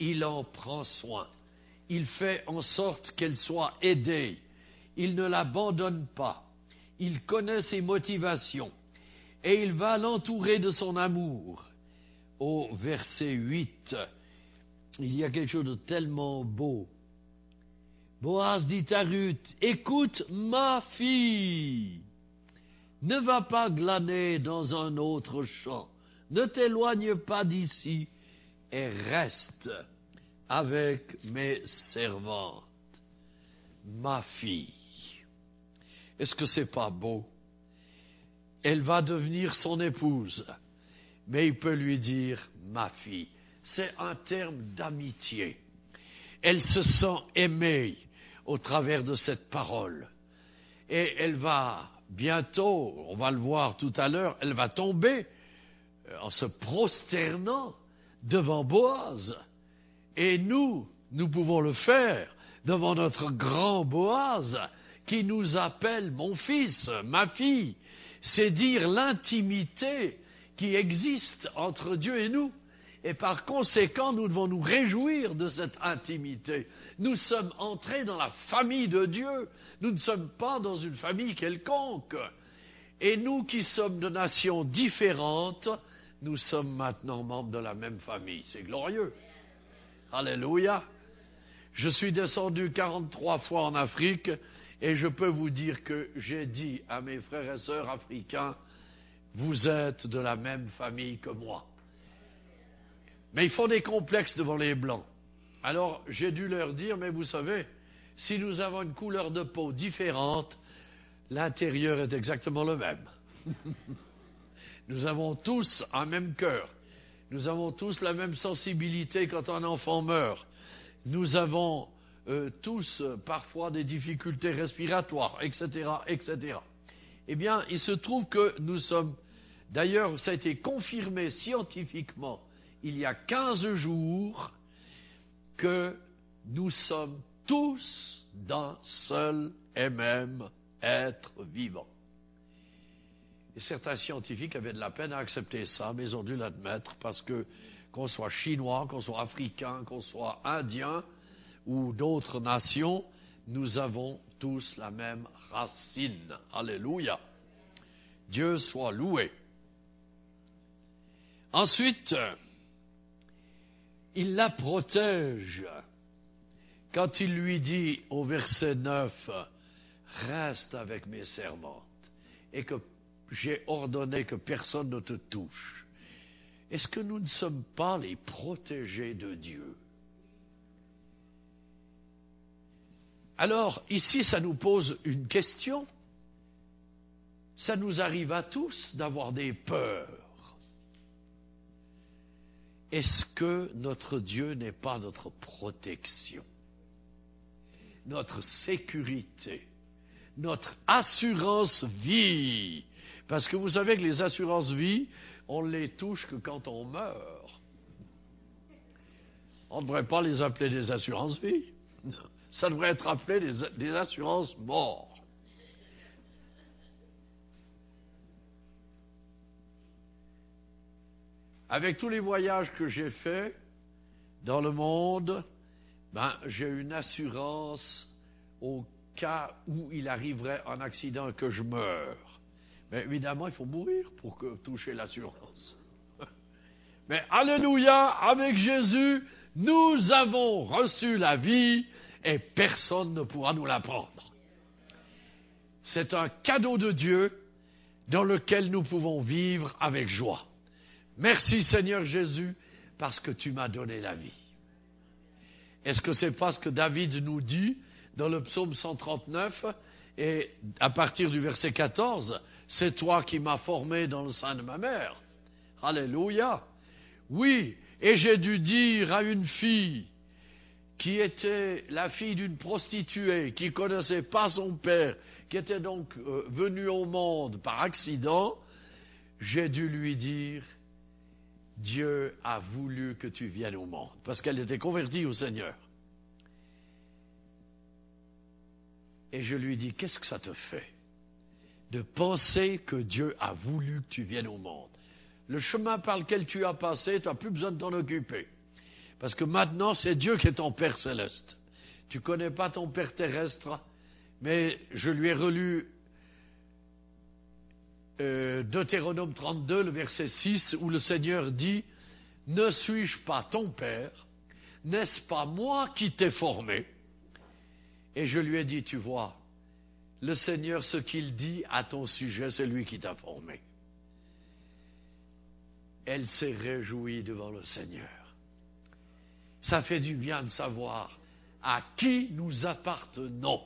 il en prend soin, il fait en sorte qu'elle soit aidée, il ne l'abandonne pas, il connaît ses motivations, et il va l'entourer de son amour. Au verset 8, il y a quelque chose de tellement beau. Boaz dit à Ruth, écoute ma fille, ne va pas glaner dans un autre champ, ne t'éloigne pas d'ici et reste avec mes servantes, ma fille. Est-ce que c'est pas beau? Elle va devenir son épouse, mais il peut lui dire ma fille. C'est un terme d'amitié. Elle se sent aimée au travers de cette parole. Et elle va bientôt, on va le voir tout à l'heure, elle va tomber euh, en se prosternant devant Boaz. Et nous, nous pouvons le faire devant notre grand Boaz qui nous appelle mon fils, ma fille. C'est dire l'intimité qui existe entre Dieu et nous. Et par conséquent, nous devons nous réjouir de cette intimité. Nous sommes entrés dans la famille de Dieu. Nous ne sommes pas dans une famille quelconque. Et nous qui sommes de nations différentes, nous sommes maintenant membres de la même famille. C'est glorieux. Alléluia. Je suis descendu 43 fois en Afrique et je peux vous dire que j'ai dit à mes frères et sœurs africains, vous êtes de la même famille que moi. Mais ils font des complexes devant les Blancs. Alors j'ai dû leur dire, mais vous savez, si nous avons une couleur de peau différente, l'intérieur est exactement le même. nous avons tous un même cœur. Nous avons tous la même sensibilité quand un enfant meurt. Nous avons euh, tous euh, parfois des difficultés respiratoires, etc., etc. Eh bien, il se trouve que nous sommes, d'ailleurs, ça a été confirmé scientifiquement il y a quinze jours que nous sommes tous d'un seul et même être vivant. Et certains scientifiques avaient de la peine à accepter ça, mais ils ont dû l'admettre parce que qu'on soit chinois, qu'on soit africain, qu'on soit indien ou d'autres nations, nous avons tous la même racine. Alléluia. Dieu soit loué. Ensuite, il la protège. Quand il lui dit au verset 9, reste avec mes servantes et que j'ai ordonné que personne ne te touche, est-ce que nous ne sommes pas les protégés de Dieu? Alors, ici, ça nous pose une question. Ça nous arrive à tous d'avoir des peurs. Est-ce que notre Dieu n'est pas notre protection, notre sécurité, notre assurance vie? Parce que vous savez que les assurances vie, on les touche que quand on meurt. On ne devrait pas les appeler des assurances vie. Ça devrait être appelé des, assurances mort. Avec tous les voyages que j'ai faits dans le monde, ben, j'ai une assurance au cas où il arriverait un accident que je meurs. Mais évidemment, il faut mourir pour que, toucher l'assurance. Mais Alléluia, avec Jésus, nous avons reçu la vie et personne ne pourra nous la prendre. C'est un cadeau de Dieu dans lequel nous pouvons vivre avec joie. Merci Seigneur Jésus parce que tu m'as donné la vie. Est-ce que c'est pas ce que David nous dit dans le psaume 139 et à partir du verset 14, c'est toi qui m'as formé dans le sein de ma mère. Alléluia. Oui, et j'ai dû dire à une fille qui était la fille d'une prostituée, qui connaissait pas son père, qui était donc euh, venue au monde par accident, j'ai dû lui dire, Dieu a voulu que tu viennes au monde, parce qu'elle était convertie au Seigneur. Et je lui dis, qu'est-ce que ça te fait de penser que Dieu a voulu que tu viennes au monde? Le chemin par lequel tu as passé, tu n'as plus besoin de t'en occuper. Parce que maintenant, c'est Dieu qui est ton Père céleste. Tu ne connais pas ton Père terrestre, mais je lui ai relu euh, Deutéronome 32, le verset 6, où le Seigneur dit, Ne suis-je pas ton Père? N'est-ce pas moi qui t'ai formé? Et je lui ai dit, tu vois, le Seigneur, ce qu'il dit à ton sujet, c'est lui qui t'a formé. Elle s'est réjouie devant le Seigneur. Ça fait du bien de savoir à qui nous appartenons.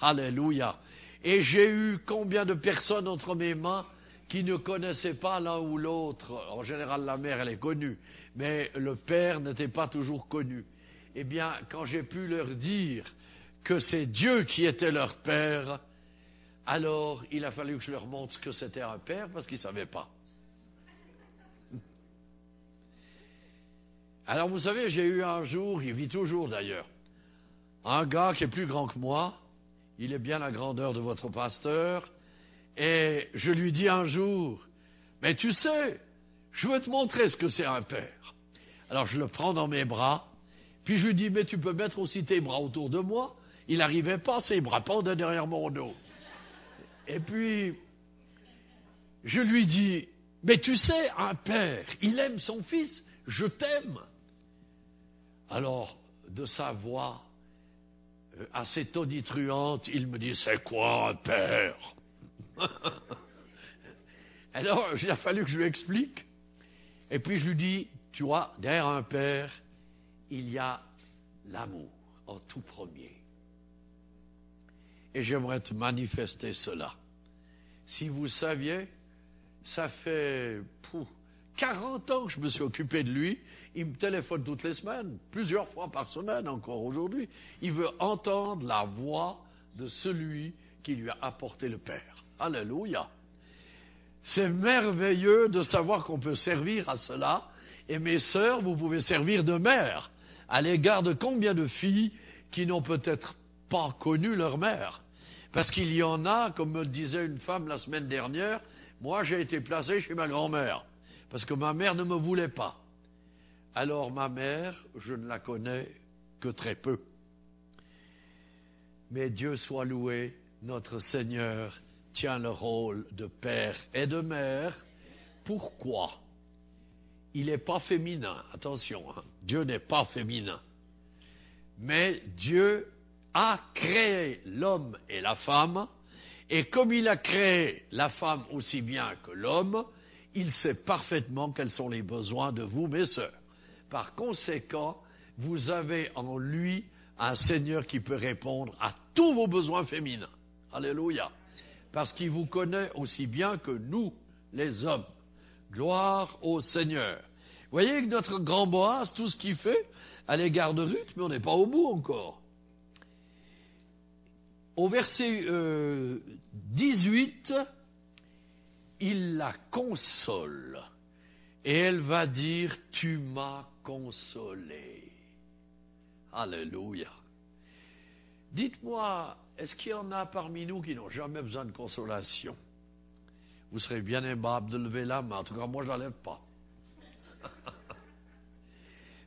Alléluia. Et j'ai eu combien de personnes entre mes mains qui ne connaissaient pas l'un ou l'autre? En général, la mère, elle est connue, mais le père n'était pas toujours connu. Eh bien, quand j'ai pu leur dire que c'est Dieu qui était leur père, alors il a fallu que je leur montre que c'était un père parce qu'ils ne savaient pas. Alors vous savez, j'ai eu un jour, il vit toujours d'ailleurs, un gars qui est plus grand que moi, il est bien la grandeur de votre pasteur, et je lui dis un jour, mais tu sais, je veux te montrer ce que c'est un père. Alors je le prends dans mes bras, puis je lui dis, mais tu peux mettre aussi tes bras autour de moi. Il n'arrivait pas, ses bras pendaient derrière mon dos. Et puis, je lui dis, mais tu sais, un père, il aime son fils, je t'aime. Alors, de sa voix euh, assez tonitruante, il me dit, c'est quoi un père? Alors, il a fallu que je lui explique. Et puis je lui dis, tu vois, derrière un père, il y a l'amour en tout premier. Et j'aimerais te manifester cela. Si vous saviez, ça fait 40 ans que je me suis occupé de lui. Il me téléphone toutes les semaines, plusieurs fois par semaine encore aujourd'hui. Il veut entendre la voix de celui qui lui a apporté le Père. Alléluia. C'est merveilleux de savoir qu'on peut servir à cela. Et mes sœurs, vous pouvez servir de mère à l'égard de combien de filles qui n'ont peut-être pas connu leur mère. Parce qu'il y en a, comme me disait une femme la semaine dernière, moi j'ai été placé chez ma grand-mère, parce que ma mère ne me voulait pas. Alors ma mère, je ne la connais que très peu. Mais Dieu soit loué, notre Seigneur tient le rôle de père et de mère. Pourquoi? Il n'est pas féminin, attention, hein. Dieu n'est pas féminin. Mais Dieu a créé l'homme et la femme, et comme il a créé la femme aussi bien que l'homme, il sait parfaitement quels sont les besoins de vous, mes sœurs. Par conséquent, vous avez en lui un Seigneur qui peut répondre à tous vos besoins féminins. Alléluia parce qu'il vous connaît aussi bien que nous, les hommes. Gloire au Seigneur. Vous voyez que notre grand Boaz, tout ce qu'il fait à l'égard de Ruth, mais on n'est pas au bout encore. Au verset 18, euh, il la console. Et elle va dire, tu m'as consolé. Alléluia. Dites-moi, est-ce qu'il y en a parmi nous qui n'ont jamais besoin de consolation? Vous serez bien aimable de lever la main. En tout cas, moi, je pas.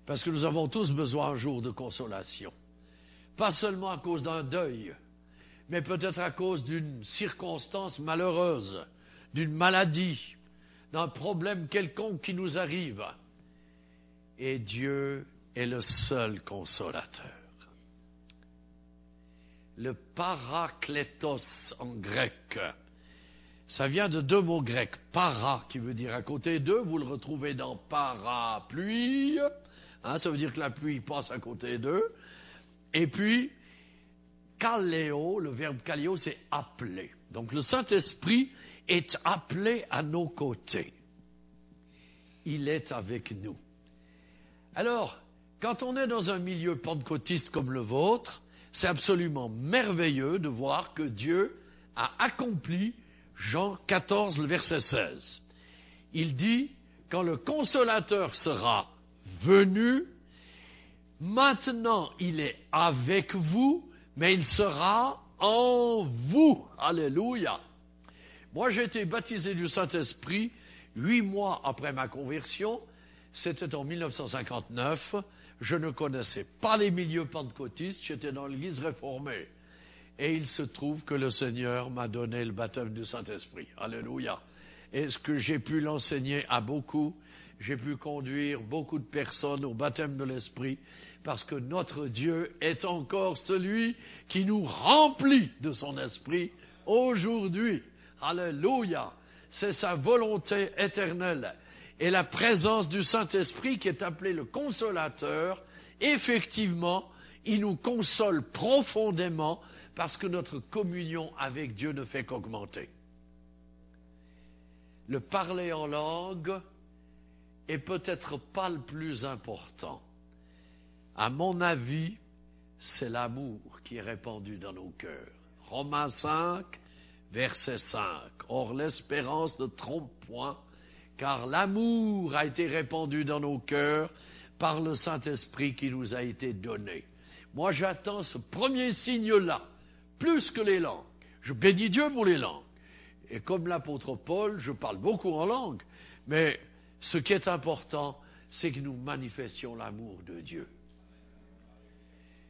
Parce que nous avons tous besoin un jour de consolation. Pas seulement à cause d'un deuil, mais peut-être à cause d'une circonstance malheureuse, d'une maladie, d'un problème quelconque qui nous arrive. Et Dieu est le seul consolateur le parakletos en grec. Ça vient de deux mots grecs. Para, qui veut dire à côté d'eux, vous le retrouvez dans parapluie. Hein, ça veut dire que la pluie passe à côté d'eux. Et puis, kaleo, le verbe kaleo, c'est appeler. Donc le Saint-Esprit est appelé à nos côtés. Il est avec nous. Alors, quand on est dans un milieu pentecôtiste comme le vôtre, c'est absolument merveilleux de voir que Dieu a accompli Jean 14, le verset 16. Il dit, quand le consolateur sera venu, maintenant il est avec vous, mais il sera en vous. Alléluia. Moi, j'ai été baptisé du Saint-Esprit huit mois après ma conversion. C'était en 1959. Je ne connaissais pas les milieux pentecôtistes. J'étais dans l'église réformée. Et il se trouve que le Seigneur m'a donné le baptême du Saint-Esprit. Alléluia. Est-ce que j'ai pu l'enseigner à beaucoup? J'ai pu conduire beaucoup de personnes au baptême de l'Esprit parce que notre Dieu est encore celui qui nous remplit de son Esprit aujourd'hui. Alléluia. C'est sa volonté éternelle. Et la présence du Saint-Esprit qui est appelé le consolateur, effectivement, il nous console profondément parce que notre communion avec Dieu ne fait qu'augmenter. Le parler en langue est peut-être pas le plus important. À mon avis, c'est l'amour qui est répandu dans nos cœurs. Romains 5, verset 5. Or l'espérance ne trompe point, car l'amour a été répandu dans nos cœurs par le Saint-Esprit qui nous a été donné. Moi j'attends ce premier signe-là plus que les langues. Je bénis Dieu pour les langues. Et comme l'apôtre Paul, je parle beaucoup en langue. Mais ce qui est important, c'est que nous manifestions l'amour de Dieu.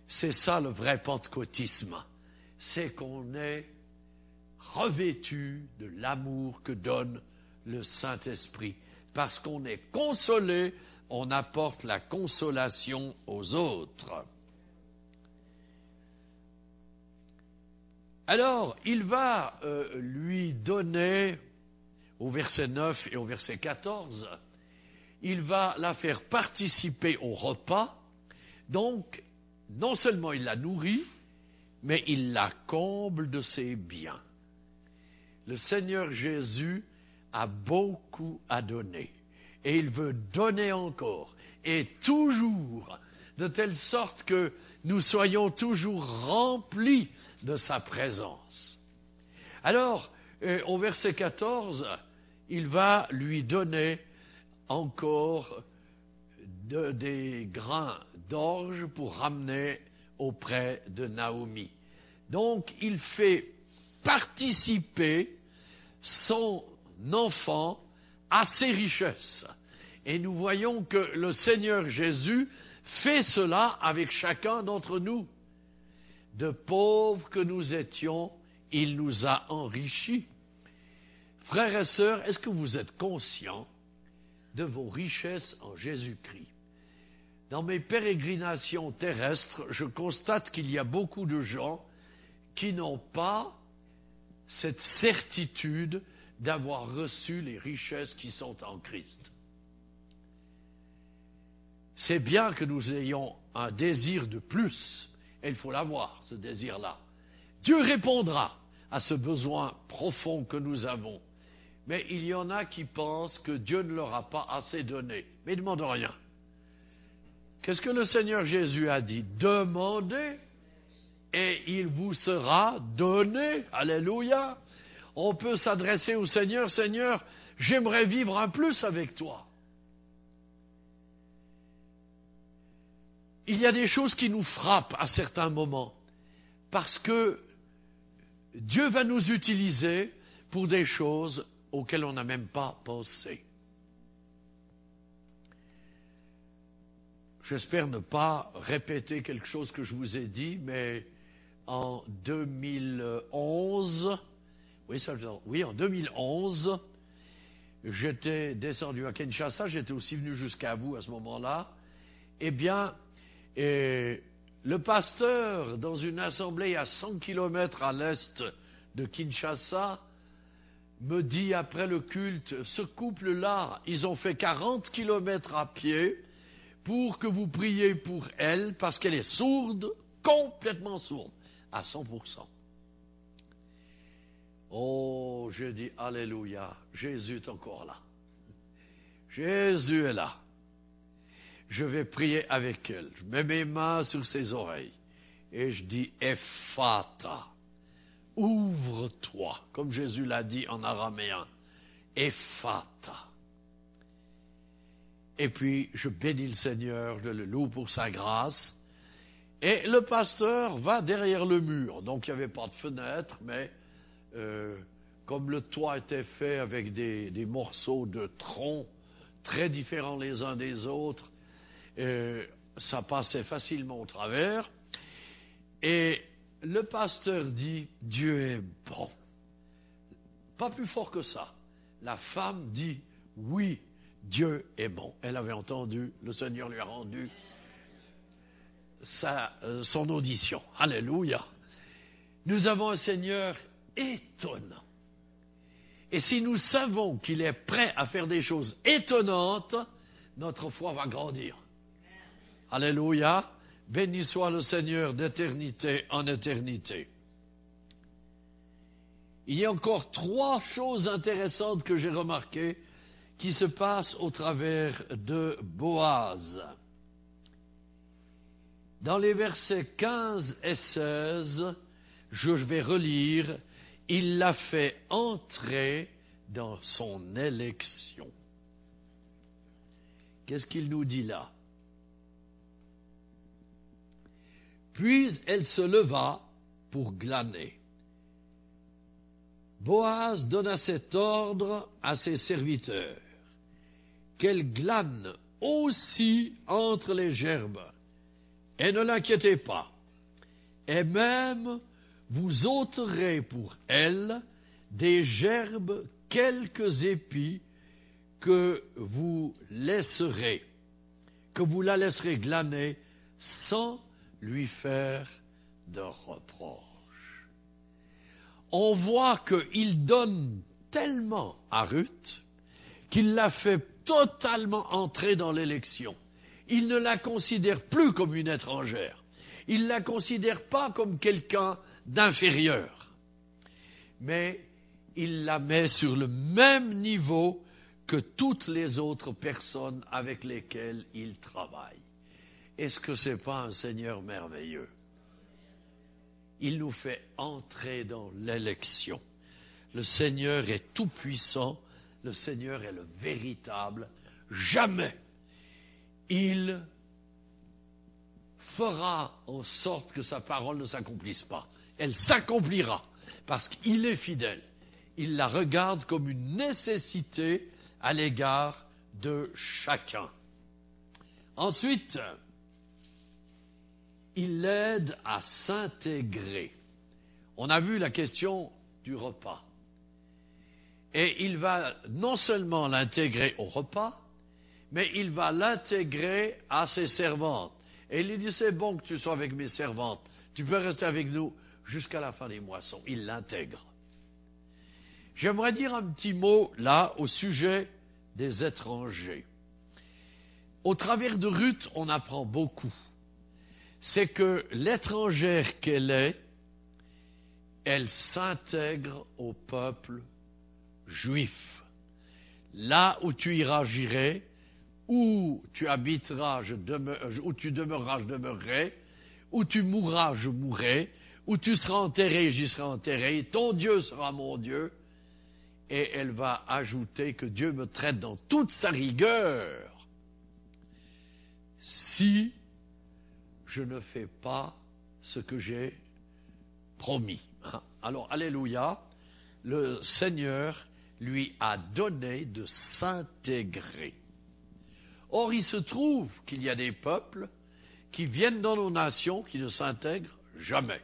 C'est ça le vrai pentecôtisme. C'est qu'on est revêtu de l'amour que donne le Saint-Esprit. Parce qu'on est consolé, on apporte la consolation aux autres. Alors, il va euh, lui donner, au verset 9 et au verset 14, il va la faire participer au repas. Donc, non seulement il la nourrit, mais il la comble de ses biens. Le Seigneur Jésus a beaucoup à donner. Et il veut donner encore. Et toujours, de telle sorte que nous soyons toujours remplis de sa présence. Alors, euh, au verset 14, il va lui donner encore des grains d'orge pour ramener auprès de Naomi. Donc, il fait participer son enfant à ses richesses. Et nous voyons que le Seigneur Jésus fait cela avec chacun d'entre nous. De pauvres que nous étions, il nous a enrichis. Frères et sœurs, est-ce que vous êtes conscients de vos richesses en Jésus-Christ? Dans mes pérégrinations terrestres, je constate qu'il y a beaucoup de gens qui n'ont pas cette certitude d'avoir reçu les richesses qui sont en Christ. C'est bien que nous ayons un désir de plus, et il faut l'avoir, ce désir-là. Dieu répondra à ce besoin profond que nous avons. Mais il y en a qui pensent que Dieu ne leur a pas assez donné. Mais ils ne demandent rien. Qu'est-ce que le Seigneur Jésus a dit? Demandez et il vous sera donné. Alléluia. On peut s'adresser au Seigneur, Seigneur, j'aimerais vivre un plus avec toi. il y a des choses qui nous frappent à certains moments, parce que Dieu va nous utiliser pour des choses auxquelles on n'a même pas pensé. J'espère ne pas répéter quelque chose que je vous ai dit, mais en 2011, oui, en 2011, j'étais descendu à Kinshasa, j'étais aussi venu jusqu'à vous à ce moment-là. Eh bien, et le pasteur, dans une assemblée à 100 kilomètres à l'est de Kinshasa, me dit après le culte, ce couple-là, ils ont fait 40 kilomètres à pied pour que vous priez pour elle parce qu'elle est sourde, complètement sourde, à 100%. Oh, je dis Alléluia, Jésus est encore là. Jésus est là. Je vais prier avec elle. Je mets mes mains sur ses oreilles et je dis Ephata. Ouvre-toi, comme Jésus l'a dit en araméen. Ephata. Et puis, je bénis le Seigneur, je le loue pour sa grâce. Et le pasteur va derrière le mur. Donc, il n'y avait pas de fenêtre, mais euh, comme le toit était fait avec des, morceaux de tronc très différents les uns des autres, euh, ça passait facilement au travers. Et le pasteur dit, Dieu est bon. Pas plus fort que ça. La femme dit, oui, Dieu est bon. Elle avait entendu, le Seigneur lui a rendu sa, euh, son audition. Alléluia. Nous avons un Seigneur étonnant. Et si nous savons qu'il est prêt à faire des choses étonnantes, notre foi va grandir. Alléluia. Béni soit le Seigneur d'éternité en éternité. Il y a encore trois choses intéressantes que j'ai remarquées qui se passent au travers de Boaz. Dans les versets 15 et 16, je vais relire, il l'a fait entrer dans son élection. Qu'est-ce qu'il nous dit là? Puis elle se leva pour glaner. Boaz donna cet ordre à ses serviteurs, qu'elle glane aussi entre les gerbes. Et ne l'inquiétez pas. Et même vous ôterez pour elle des gerbes quelques épis que vous laisserez, que vous la laisserez glaner sans lui faire de reproche. On voit qu'il donne tellement à Ruth qu'il l'a fait totalement entrer dans l'élection. Il ne la considère plus comme une étrangère. Il ne la considère pas comme quelqu'un d'inférieur. Mais il la met sur le même niveau que toutes les autres personnes avec lesquelles il travaille. Est-ce que ce n'est pas un Seigneur merveilleux? Il nous fait entrer dans l'élection. Le Seigneur est tout-puissant, le Seigneur est le véritable. Jamais il fera en sorte que sa parole ne s'accomplisse pas. Elle s'accomplira parce qu'il est fidèle. Il la regarde comme une nécessité à l'égard de chacun. Ensuite, il l'aide à s'intégrer. On a vu la question du repas. Et il va non seulement l'intégrer au repas, mais il va l'intégrer à ses servantes. Et il lui dit, c'est bon que tu sois avec mes servantes. Tu peux rester avec nous jusqu'à la fin des moissons. Il l'intègre. J'aimerais dire un petit mot là au sujet des étrangers. Au travers de Ruth, on apprend beaucoup c'est que l'étrangère qu'elle est, elle s'intègre au peuple juif. Là où tu iras, j'irai, où tu habiteras, je où tu demeureras, je demeurerai, où tu mourras, je mourrai, où tu seras enterré, j'y serai enterré, ton Dieu sera mon Dieu. Et elle va ajouter que Dieu me traite dans toute sa rigueur. Si je ne fais pas ce que j'ai promis. Hein. Alors, Alléluia, le Seigneur lui a donné de s'intégrer. Or, il se trouve qu'il y a des peuples qui viennent dans nos nations qui ne s'intègrent jamais.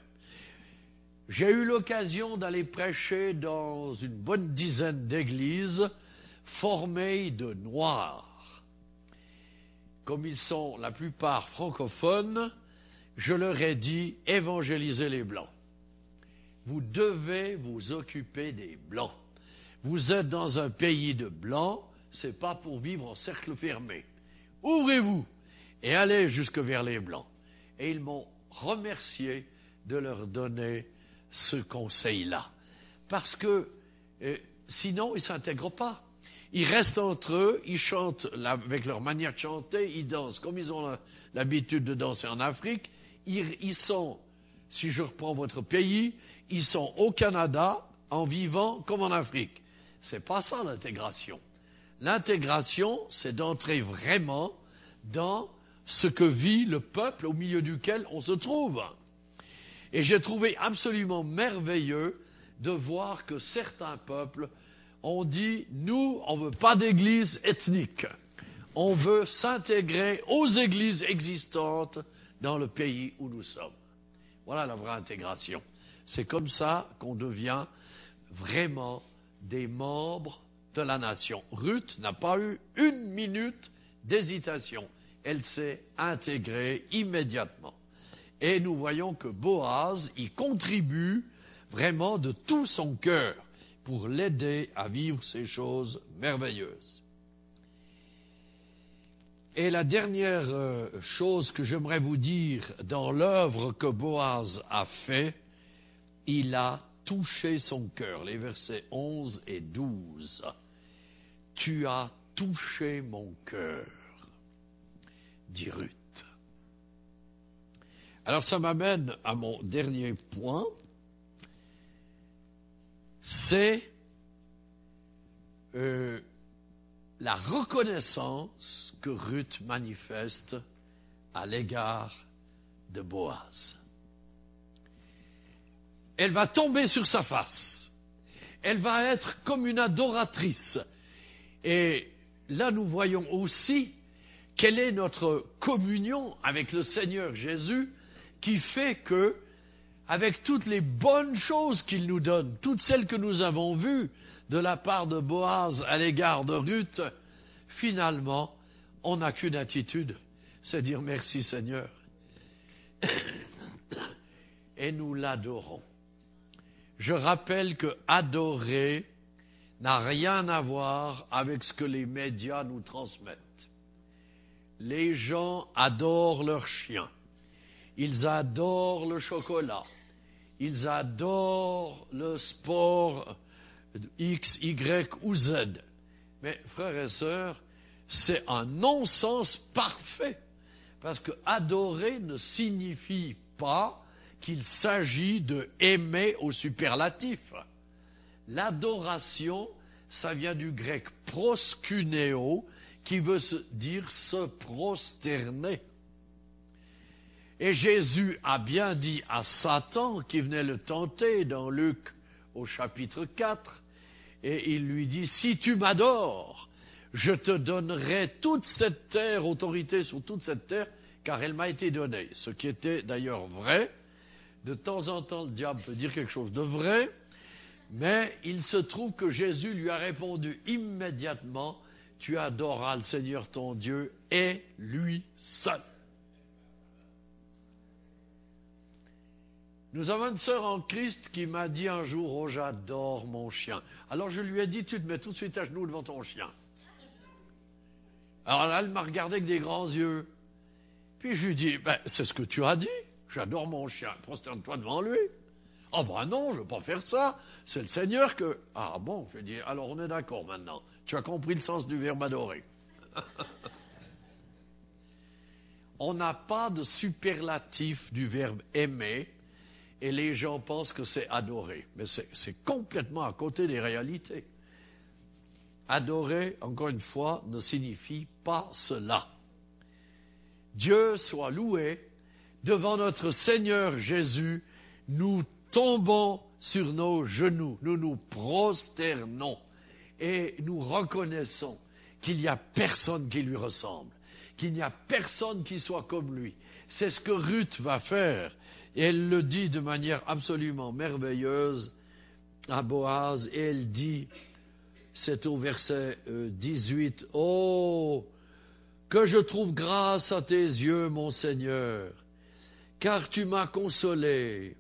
J'ai eu l'occasion d'aller prêcher dans une bonne dizaine d'églises formées de Noirs comme ils sont la plupart francophones, je leur ai dit évangélisez les Blancs. Vous devez vous occuper des Blancs. Vous êtes dans un pays de blancs, c'est pas pour vivre en cercle fermé. Ouvrez-vous et allez jusque vers les blancs. Et ils m'ont remercié de leur donner ce conseil-là. Parce que euh, sinon, ils ne s'intègrent pas. Ils restent entre eux, ils chantent avec leur manière de chanter, ils dansent comme ils ont l'habitude de danser en Afrique. Ils, sont, si je reprends votre pays, ils sont au Canada en vivant comme en Afrique. C'est pas ça l'intégration. L'intégration, c'est d'entrer vraiment dans ce que vit le peuple au milieu duquel on se trouve. Et j'ai trouvé absolument merveilleux de voir que certains peuples ont dit, nous, on ne veut pas d'église ethnique. On veut s'intégrer aux églises existantes dans le pays où nous sommes. Voilà la vraie intégration. C'est comme ça qu'on devient vraiment des membres de la nation. Ruth n'a pas eu une minute d'hésitation. Elle s'est intégrée immédiatement. Et nous voyons que Boaz y contribue vraiment de tout son cœur pour l'aider à vivre ces choses merveilleuses. Et la dernière euh, chose que j'aimerais vous dire dans l'œuvre que Boaz a fait, il a touché son cœur. Les versets 11 et 12. Tu as touché mon cœur, dit Ruth. Alors ça m'amène à mon dernier point, c'est euh, la reconnaissance que Ruth manifeste à l'égard de Boaz. Elle va tomber sur sa face. Elle va être comme une adoratrice. Et là, nous voyons aussi quelle est notre communion avec le Seigneur Jésus qui fait que avec toutes les bonnes choses qu'il nous donne, toutes celles que nous avons vues de la part de Boaz à l'égard de Ruth, finalement, on n'a qu'une attitude, c'est dire merci Seigneur. Et nous l'adorons. Je rappelle que adorer n'a rien à voir avec ce que les médias nous transmettent. Les gens adorent leurs chiens. Ils adorent le chocolat. Ils adorent le sport X, Y ou Z. Mais frères et sœurs, c'est un non-sens parfait. Parce que adorer ne signifie pas qu'il s'agit de aimer au superlatif. L'adoration, ça vient du grec proskuneo, qui veut dire se prosterner. Et Jésus a bien dit à Satan qui venait le tenter dans Luc au chapitre 4, et il lui dit, si tu m'adores, je te donnerai toute cette terre, autorité sur toute cette terre, car elle m'a été donnée. Ce qui était d'ailleurs vrai. De temps en temps, le diable peut dire quelque chose de vrai, mais il se trouve que Jésus lui a répondu immédiatement, tu adoreras le Seigneur ton Dieu et lui seul. Nous avons une sœur en Christ qui m'a dit un jour, oh j'adore mon chien. Alors je lui ai dit, tu te mets tout de suite à genoux devant ton chien. Alors là, elle m'a regardé avec des grands yeux. Puis je lui ai dit, ben, c'est ce que tu as dit, j'adore mon chien, prosterne-toi devant lui. Ah ben non, je ne veux pas faire ça, c'est le Seigneur que... Ah bon, je dit, alors on est d'accord maintenant, tu as compris le sens du verbe adorer. on n'a pas de superlatif du verbe aimer et les gens pensent que c'est adorer. Mais c'est complètement à côté des réalités. Adorer, encore une fois, ne signifie pas cela. Dieu soit loué, devant notre Seigneur Jésus, nous tombons sur nos genoux, nous nous prosternons et nous reconnaissons qu'il n'y a personne qui lui ressemble, qu'il n'y a personne qui soit comme lui. C'est ce que Ruth va faire et elle le dit de manière absolument merveilleuse à Boaz, et elle dit, c'est au verset 18, euh, Oh, que je trouve grâce à tes yeux, mon Seigneur, car tu m'as consolé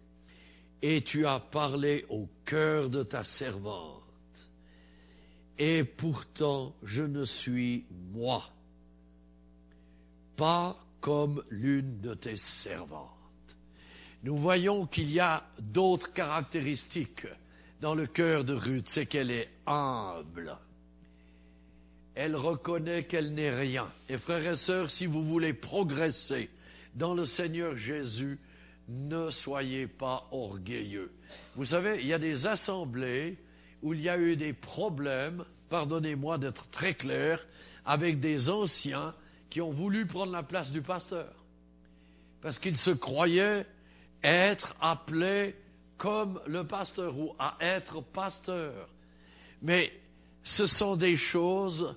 et tu as parlé au cœur de ta servante. et pourtant je ne suis moi, pas comme l'une de tes servantes. Nous voyons qu'il y a d'autres caractéristiques dans le cœur de Ruth, c'est qu'elle est humble. Elle reconnaît qu'elle n'est rien. Et frères et sœurs, si vous voulez progresser dans le Seigneur Jésus, ne soyez pas orgueilleux. Vous savez, il y a des assemblées où il y a eu des problèmes, pardonnez-moi d'être très clair, avec des anciens qui ont voulu prendre la place du pasteur. Parce qu'ils se croyaient être appelés comme le pasteur ou à être pasteur. Mais ce sont des choses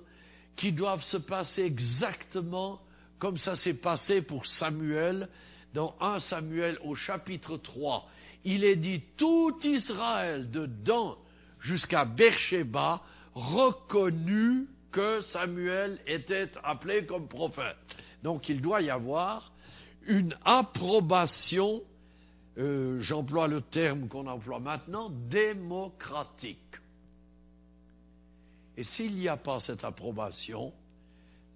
qui doivent se passer exactement comme ça s'est passé pour Samuel dans 1 Samuel au chapitre 3. Il est dit tout Israël de Dan jusqu'à Beersheba reconnu que Samuel était appelé comme prophète. Donc il doit y avoir une approbation, euh, j'emploie le terme qu'on emploie maintenant, démocratique. Et s'il n'y a pas cette approbation,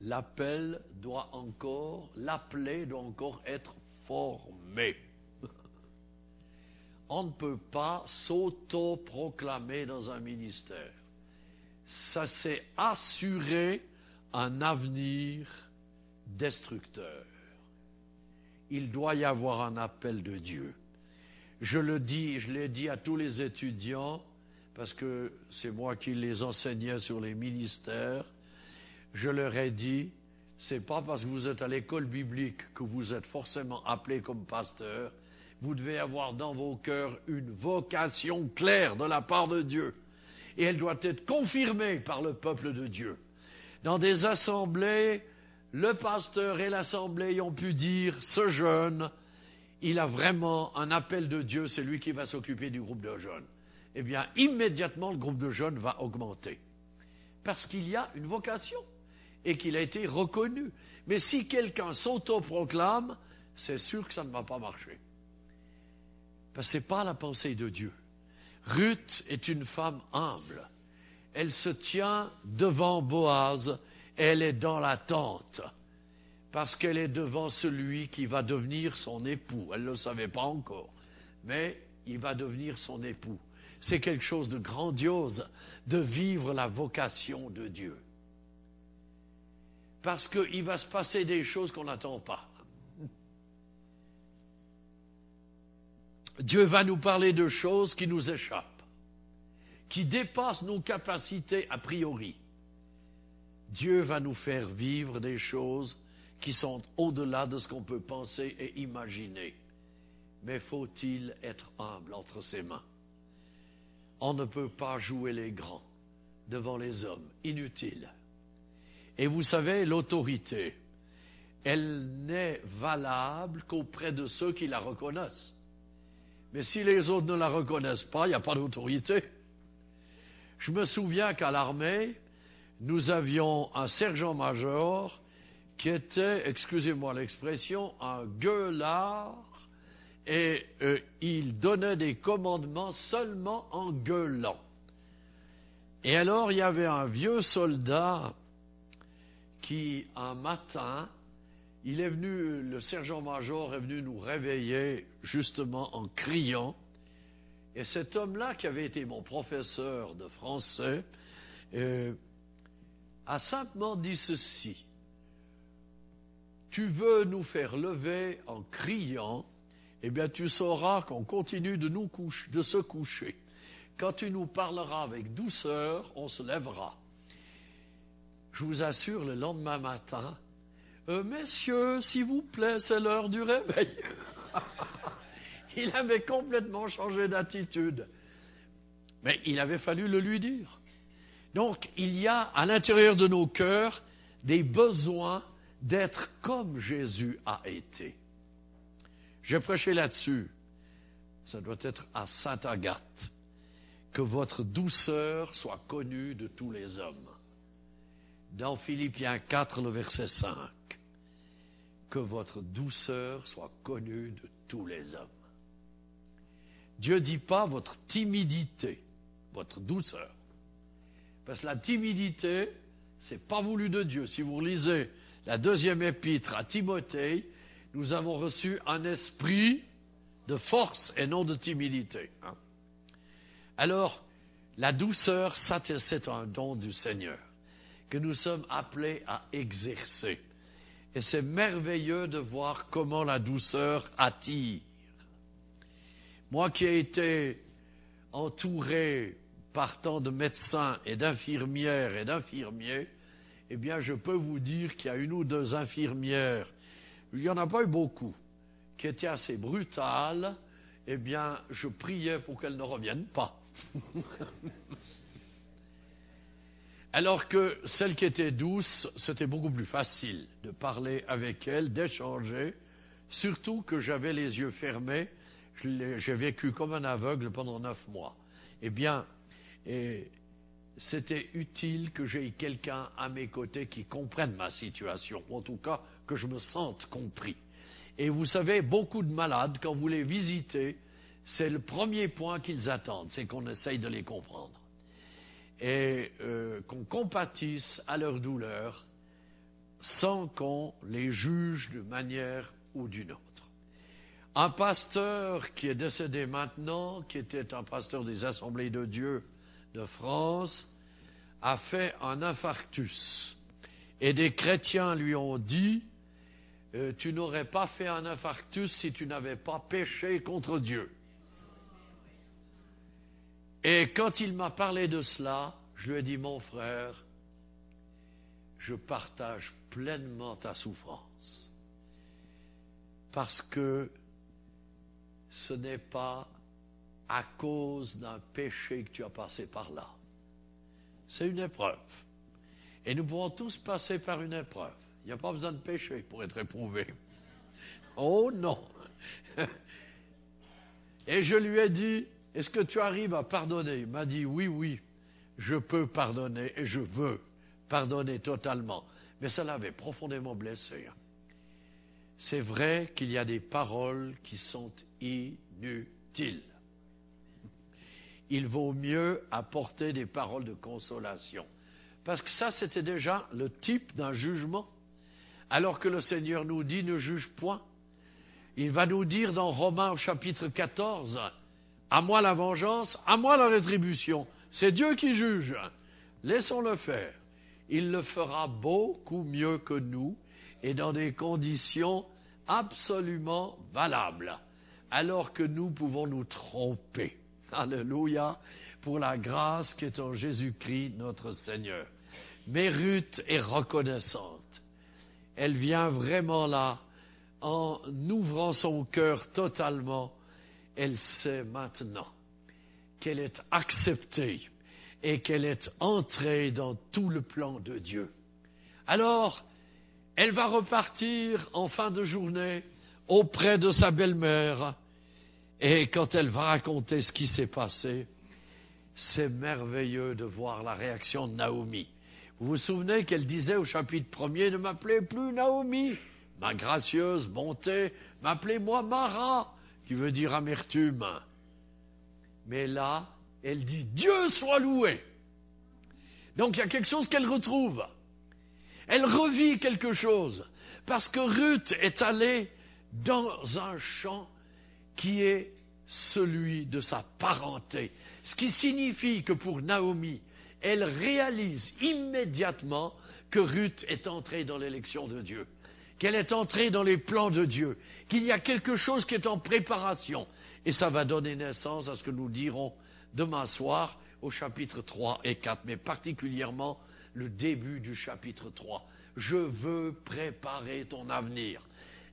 l'appel doit encore, l'appelé doit encore être formé. On ne peut pas s'auto-proclamer dans un ministère. Ça, c'est assurer un avenir destructeur. Il doit y avoir un appel de Dieu. Je le dis, je l'ai dit à tous les étudiants, parce que c'est moi qui les enseignais sur les ministères. Je leur ai dit, c'est pas parce que vous êtes à l'école biblique que vous êtes forcément appelé comme pasteur. Vous devez avoir dans vos cœurs une vocation claire de la part de Dieu. Et elle doit être confirmée par le peuple de Dieu. Dans des assemblées, le pasteur et l'assemblée ont pu dire, ce jeune, il a vraiment un appel de Dieu, c'est lui qui va s'occuper du groupe de jeunes. Eh bien, immédiatement, le groupe de jeunes va augmenter. Parce qu'il y a une vocation et qu'il a été reconnu. Mais si quelqu'un s'autoproclame, c'est sûr que ça ne va pas marcher. Parce que ce n'est pas la pensée de Dieu. Ruth est une femme humble. Elle se tient devant Boaz, elle est dans l'attente, parce qu'elle est devant celui qui va devenir son époux. Elle ne le savait pas encore, mais il va devenir son époux. C'est quelque chose de grandiose de vivre la vocation de Dieu parce qu'il va se passer des choses qu'on n'attend pas. Dieu va nous parler de choses qui nous échappent, qui dépassent nos capacités a priori. Dieu va nous faire vivre des choses qui sont au-delà de ce qu'on peut penser et imaginer. Mais faut-il être humble entre ses mains? On ne peut pas jouer les grands devant les hommes, inutile. Et vous savez, l'autorité, elle n'est valable qu'auprès de ceux qui la reconnaissent. Mais si les autres ne la reconnaissent pas, il n'y a pas d'autorité. Je me souviens qu'à l'armée, nous avions un sergent-major qui était, excusez-moi l'expression, un gueulard, et euh, il donnait des commandements seulement en gueulant. Et alors il y avait un vieux soldat qui, un matin, il est venu, le sergent-major est venu nous réveiller justement en criant. Et cet homme-là, qui avait été mon professeur de français, euh, a simplement dit ceci. Tu veux nous faire lever en criant, eh bien tu sauras qu'on continue de, se coucher. Quand tu nous parleras avec douceur, on se lèvera je vous assure, le lendemain matin, euh, messieurs, s'il vous plaît, c'est l'heure du réveil. il avait complètement changé d'attitude. Mais il avait fallu le lui dire. Donc, il y a à l'intérieur de nos cœurs des besoins d'être comme Jésus a été. J'ai prêché là-dessus. Ça doit être à Sainte Agathe. Que votre douceur soit connue de tous les hommes dans Philippiens 4, le verset 5, que votre douceur soit connue de tous les hommes. Dieu ne dit pas votre timidité, votre douceur. Parce que la timidité, c'est pas voulu de Dieu. Si vous lisez la deuxième épître à Timothée, nous avons reçu un esprit de force et non de timidité. Hein. Alors, la douceur, c'est un don du Seigneur que nous sommes appelés à exercer. Et c'est merveilleux de voir comment la douceur attire. Moi qui ai été entouré par tant de médecins et d'infirmières et d'infirmiers, eh bien, je peux vous dire qu'il y a une ou deux infirmières, il n'y en a pas eu beaucoup, qui étaient assez brutales, eh bien, je priais pour qu'elles ne reviennent pas. Alors que celle qui était douce, c'était beaucoup plus facile de parler avec elle, d'échanger, surtout que j'avais les yeux fermés. J'ai vécu comme un aveugle pendant neuf mois. Eh bien, c'était utile que j'aie quelqu'un à mes côtés qui comprenne ma situation, ou en tout cas que je me sente compris. Et vous savez, beaucoup de malades, quand vous les visitez, c'est le premier point qu'ils attendent, c'est qu'on essaye de les comprendre et euh, qu'on compatisse à leur douleur sans qu'on les juge d'une manière ou d'une autre. Un pasteur qui est décédé maintenant, qui était un pasteur des Assemblées de Dieu de France, a fait un infarctus. Et des chrétiens lui ont dit, euh, tu n'aurais pas fait un infarctus si tu n'avais pas péché contre Dieu. Et quand il m'a parlé de cela, je lui ai dit, mon frère, je partage pleinement ta souffrance. Parce que ce n'est pas à cause d'un péché que tu as passé par là. C'est une épreuve. Et nous pouvons tous passer par une épreuve. Il n'y a pas besoin de péché pour être éprouvé. Oh non. Et je lui ai dit, est-ce que tu arrives à pardonner Il m'a dit oui, oui, je peux pardonner et je veux pardonner totalement. Mais ça l'avait profondément blessé. Hein. C'est vrai qu'il y a des paroles qui sont inutiles. Il vaut mieux apporter des paroles de consolation. Parce que ça, c'était déjà le type d'un jugement. Alors que le Seigneur nous dit ne juge point. Il va nous dire dans Romains au chapitre 14, à moi la vengeance, à moi la rétribution. C'est Dieu qui juge. Laissons-le faire. Il le fera beaucoup mieux que nous et dans des conditions absolument valables, alors que nous pouvons nous tromper. Alléluia pour la grâce qui est en Jésus-Christ notre Seigneur. Ruth est reconnaissante. Elle vient vraiment là en ouvrant son cœur totalement elle sait maintenant qu'elle est acceptée et qu'elle est entrée dans tout le plan de Dieu. Alors, elle va repartir en fin de journée auprès de sa belle-mère et quand elle va raconter ce qui s'est passé, c'est merveilleux de voir la réaction de Naomi. Vous vous souvenez qu'elle disait au chapitre premier, ne m'appelez plus Naomi, ma gracieuse bonté, m'appelez-moi Mara, qui veut dire amertume. Mais là, elle dit Dieu soit loué. Donc il y a quelque chose qu'elle retrouve. Elle revit quelque chose. Parce que Ruth est allée dans un champ qui est celui de sa parenté. Ce qui signifie que pour Naomi, elle réalise immédiatement que Ruth est entrée dans l'élection de Dieu qu'elle est entrée dans les plans de Dieu, qu'il y a quelque chose qui est en préparation. Et ça va donner naissance à ce que nous dirons demain soir au chapitre 3 et 4, mais particulièrement le début du chapitre 3. Je veux préparer ton avenir.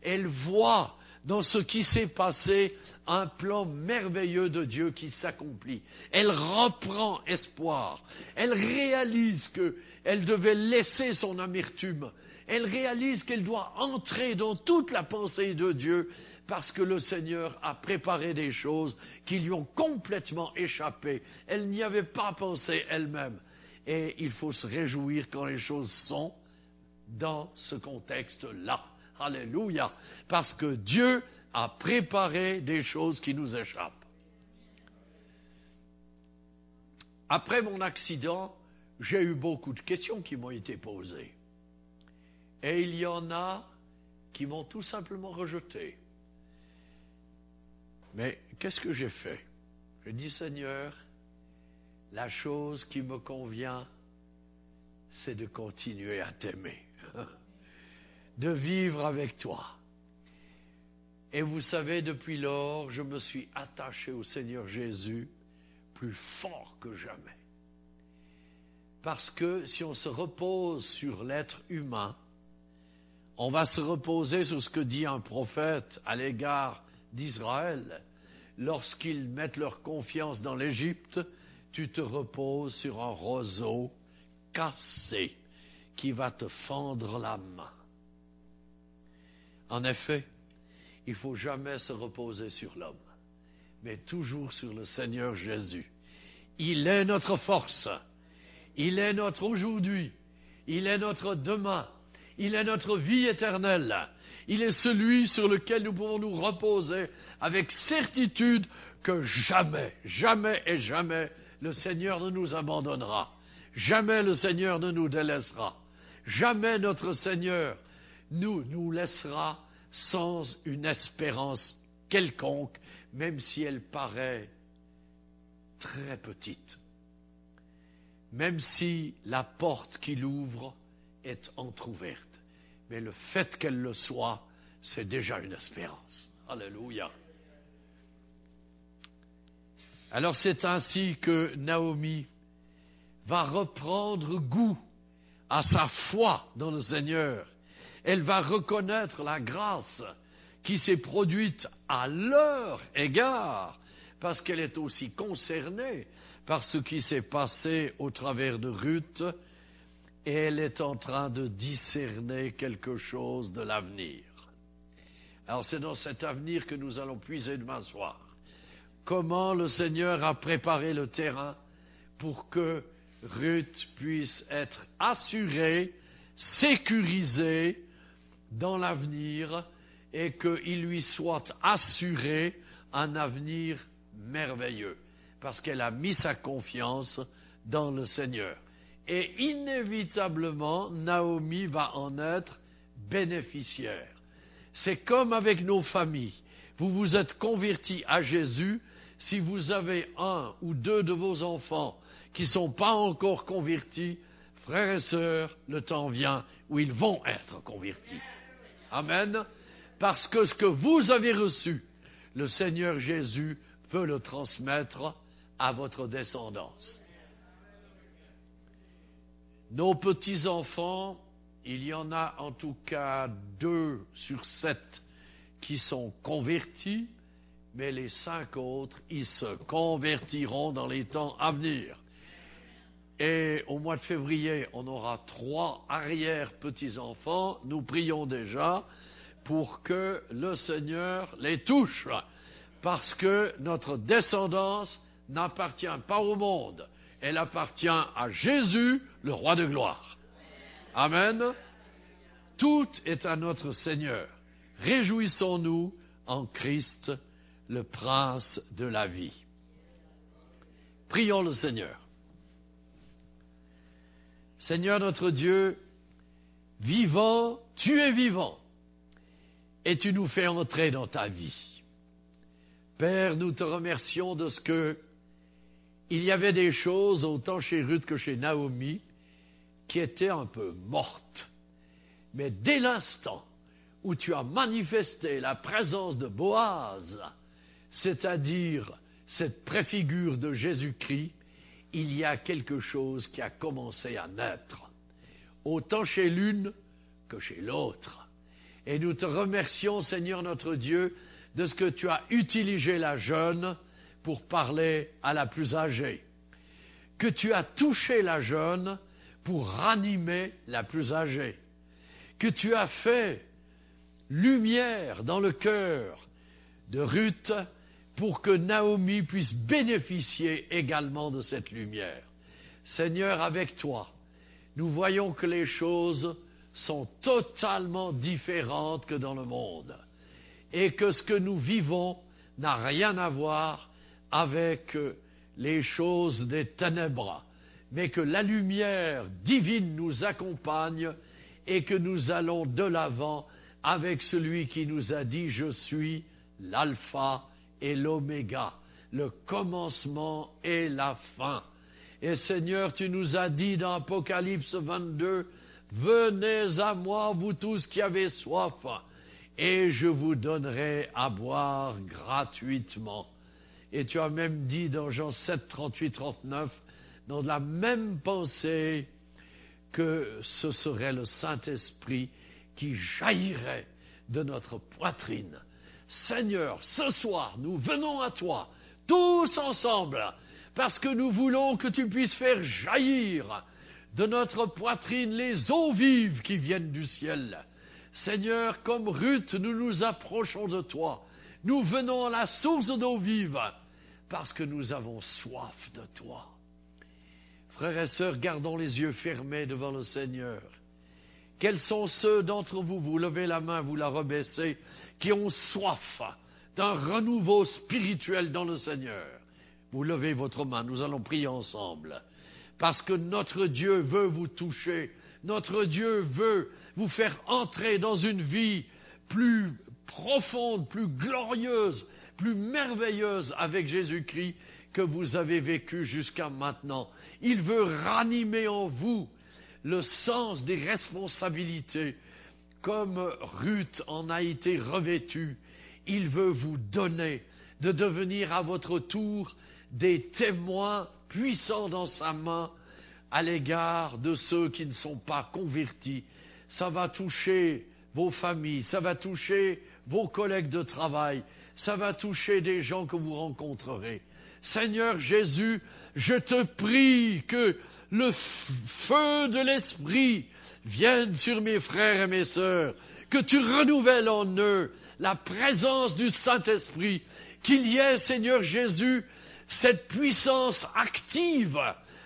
Elle voit dans ce qui s'est passé un plan merveilleux de Dieu qui s'accomplit. Elle reprend espoir. Elle réalise qu'elle devait laisser son amertume elle réalise qu'elle doit entrer dans toute la pensée de Dieu parce que le Seigneur a préparé des choses qui lui ont complètement échappé. Elle n'y avait pas pensé elle-même. Et il faut se réjouir quand les choses sont dans ce contexte-là. Alléluia. Parce que Dieu a préparé des choses qui nous échappent. Après mon accident, j'ai eu beaucoup de questions qui m'ont été posées. Et il y en a qui m'ont tout simplement rejeté. Mais qu'est-ce que j'ai fait? J'ai dit, Seigneur, la chose qui me convient, c'est de continuer à t'aimer, de vivre avec toi. Et vous savez, depuis lors, je me suis attaché au Seigneur Jésus plus fort que jamais. Parce que si on se repose sur l'être humain, on va se reposer sur ce que dit un prophète à l'égard d'Israël. Lorsqu'ils mettent leur confiance dans l'Égypte, tu te reposes sur un roseau cassé qui va te fendre la main. En effet, il ne faut jamais se reposer sur l'homme, mais toujours sur le Seigneur Jésus. Il est notre force, il est notre aujourd'hui, il est notre demain, il est notre vie éternelle. Il est celui sur lequel nous pouvons nous reposer avec certitude que jamais, jamais et jamais le Seigneur ne nous abandonnera. Jamais le Seigneur ne nous délaissera. Jamais notre Seigneur nous nous laissera sans une espérance quelconque, même si elle paraît très petite. Même si la porte qu'il ouvre est entr'ouverte. Mais le fait qu'elle le soit, c'est déjà une espérance. Alléluia. Alors c'est ainsi que Naomi va reprendre goût à sa foi dans le Seigneur. Elle va reconnaître la grâce qui s'est produite à leur égard, parce qu'elle est aussi concernée par ce qui s'est passé au travers de Ruth, et elle est en train de discerner quelque chose de l'avenir. Alors c'est dans cet avenir que nous allons puiser demain soir. Comment le Seigneur a préparé le terrain pour que Ruth puisse être assurée, sécurisée dans l'avenir et qu'il lui soit assuré un avenir merveilleux, parce qu'elle a mis sa confiance dans le Seigneur. Et inévitablement, Naomi va en être bénéficiaire. C'est comme avec nos familles. Vous vous êtes convertis à Jésus. Si vous avez un ou deux de vos enfants qui ne sont pas encore convertis, frères et sœurs, le temps vient où ils vont être convertis. Amen. Parce que ce que vous avez reçu, le Seigneur Jésus veut le transmettre à votre descendance. Nos petits-enfants, il y en a en tout cas deux sur sept qui sont convertis, mais les cinq autres, ils se convertiront dans les temps à venir. Et au mois de février, on aura trois arrière-petits-enfants. Nous prions déjà pour que le Seigneur les touche, parce que notre descendance n'appartient pas au monde, elle appartient à Jésus, le roi de gloire. Amen. Tout est à notre Seigneur. Réjouissons-nous en Christ, le prince de la vie. Prions le Seigneur. Seigneur notre Dieu, vivant, tu es vivant, et tu nous fais entrer dans ta vie. Père, nous te remercions de ce que il y avait des choses, autant chez Ruth que chez Naomi, qui étaient un peu mortes. Mais dès l'instant où tu as manifesté la présence de Boaz, c'est-à-dire cette préfigure de Jésus-Christ, il y a quelque chose qui a commencé à naître, autant chez l'une que chez l'autre. Et nous te remercions, Seigneur notre Dieu, de ce que tu as utilisé la jeune pour parler à la plus âgée, que tu as touché la jeune pour ranimer la plus âgée, que tu as fait lumière dans le cœur de Ruth pour que Naomi puisse bénéficier également de cette lumière. Seigneur, avec toi, nous voyons que les choses sont totalement différentes que dans le monde. Et que ce que nous vivons n'a rien à voir avec les choses des ténèbres, mais que la lumière divine nous accompagne et que nous allons de l'avant avec celui qui nous a dit Je suis l'alpha et l'oméga, le commencement et la fin. Et Seigneur, tu nous as dit dans Apocalypse 22, Venez à moi, vous tous qui avez soif, et je vous donnerai à boire gratuitement. Et tu as même dit dans Jean 7, 38, 39, dans la même pensée, que ce serait le Saint-Esprit qui jaillirait de notre poitrine. Seigneur, ce soir, nous venons à toi, tous ensemble, parce que nous voulons que tu puisses faire jaillir de notre poitrine les eaux vives qui viennent du ciel. Seigneur, comme Ruth, nous nous approchons de toi. Nous venons à la source d'eau vive parce que nous avons soif de toi. Frères et sœurs, gardons les yeux fermés devant le Seigneur. Quels sont ceux d'entre vous, vous levez la main, vous la rebaissez, qui ont soif d'un renouveau spirituel dans le Seigneur? Vous levez votre main, nous allons prier ensemble. Parce que notre Dieu veut vous toucher, notre Dieu veut vous faire entrer dans une vie plus profonde, plus glorieuse, plus merveilleuse avec Jésus-Christ que vous avez vécu jusqu'à maintenant. Il veut ranimer en vous le sens des responsabilités, comme Ruth en a été revêtue. Il veut vous donner de devenir à votre tour des témoins puissants dans sa main à l'égard de ceux qui ne sont pas convertis. Ça va toucher vos familles, ça va toucher vos collègues de travail, ça va toucher des gens que vous rencontrerez. Seigneur Jésus, je te prie que le feu de l'Esprit vienne sur mes frères et mes sœurs, que tu renouvelles en eux la présence du Saint-Esprit, qu'il y ait, Seigneur Jésus, cette puissance active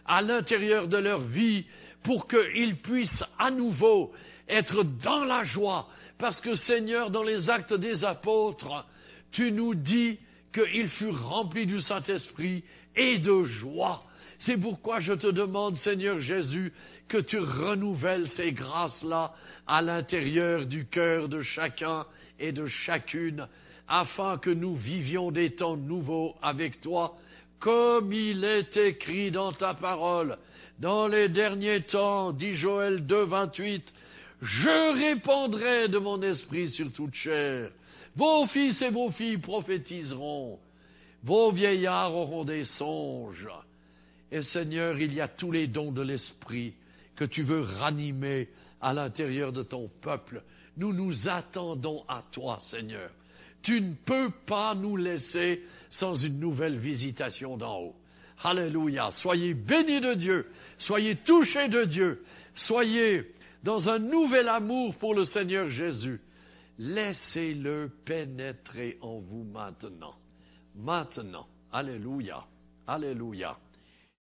à l'intérieur de leur vie pour qu'ils puissent à nouveau être dans la joie. Parce que Seigneur, dans les actes des apôtres, tu nous dis qu'ils furent remplis du Saint-Esprit et de joie. C'est pourquoi je te demande, Seigneur Jésus, que tu renouvelles ces grâces-là à l'intérieur du cœur de chacun et de chacune, afin que nous vivions des temps nouveaux avec toi, comme il est écrit dans ta parole. Dans les derniers temps, dit Joël 2, 28, je répandrai de mon esprit sur toute chair. Vos fils et vos filles prophétiseront. Vos vieillards auront des songes. Et Seigneur, il y a tous les dons de l'Esprit que tu veux ranimer à l'intérieur de ton peuple. Nous nous attendons à toi, Seigneur. Tu ne peux pas nous laisser sans une nouvelle visitation d'en haut. Alléluia. Soyez bénis de Dieu. Soyez touchés de Dieu. Soyez dans un nouvel amour pour le Seigneur Jésus. Laissez-le pénétrer en vous maintenant. Maintenant. Alléluia. Alléluia.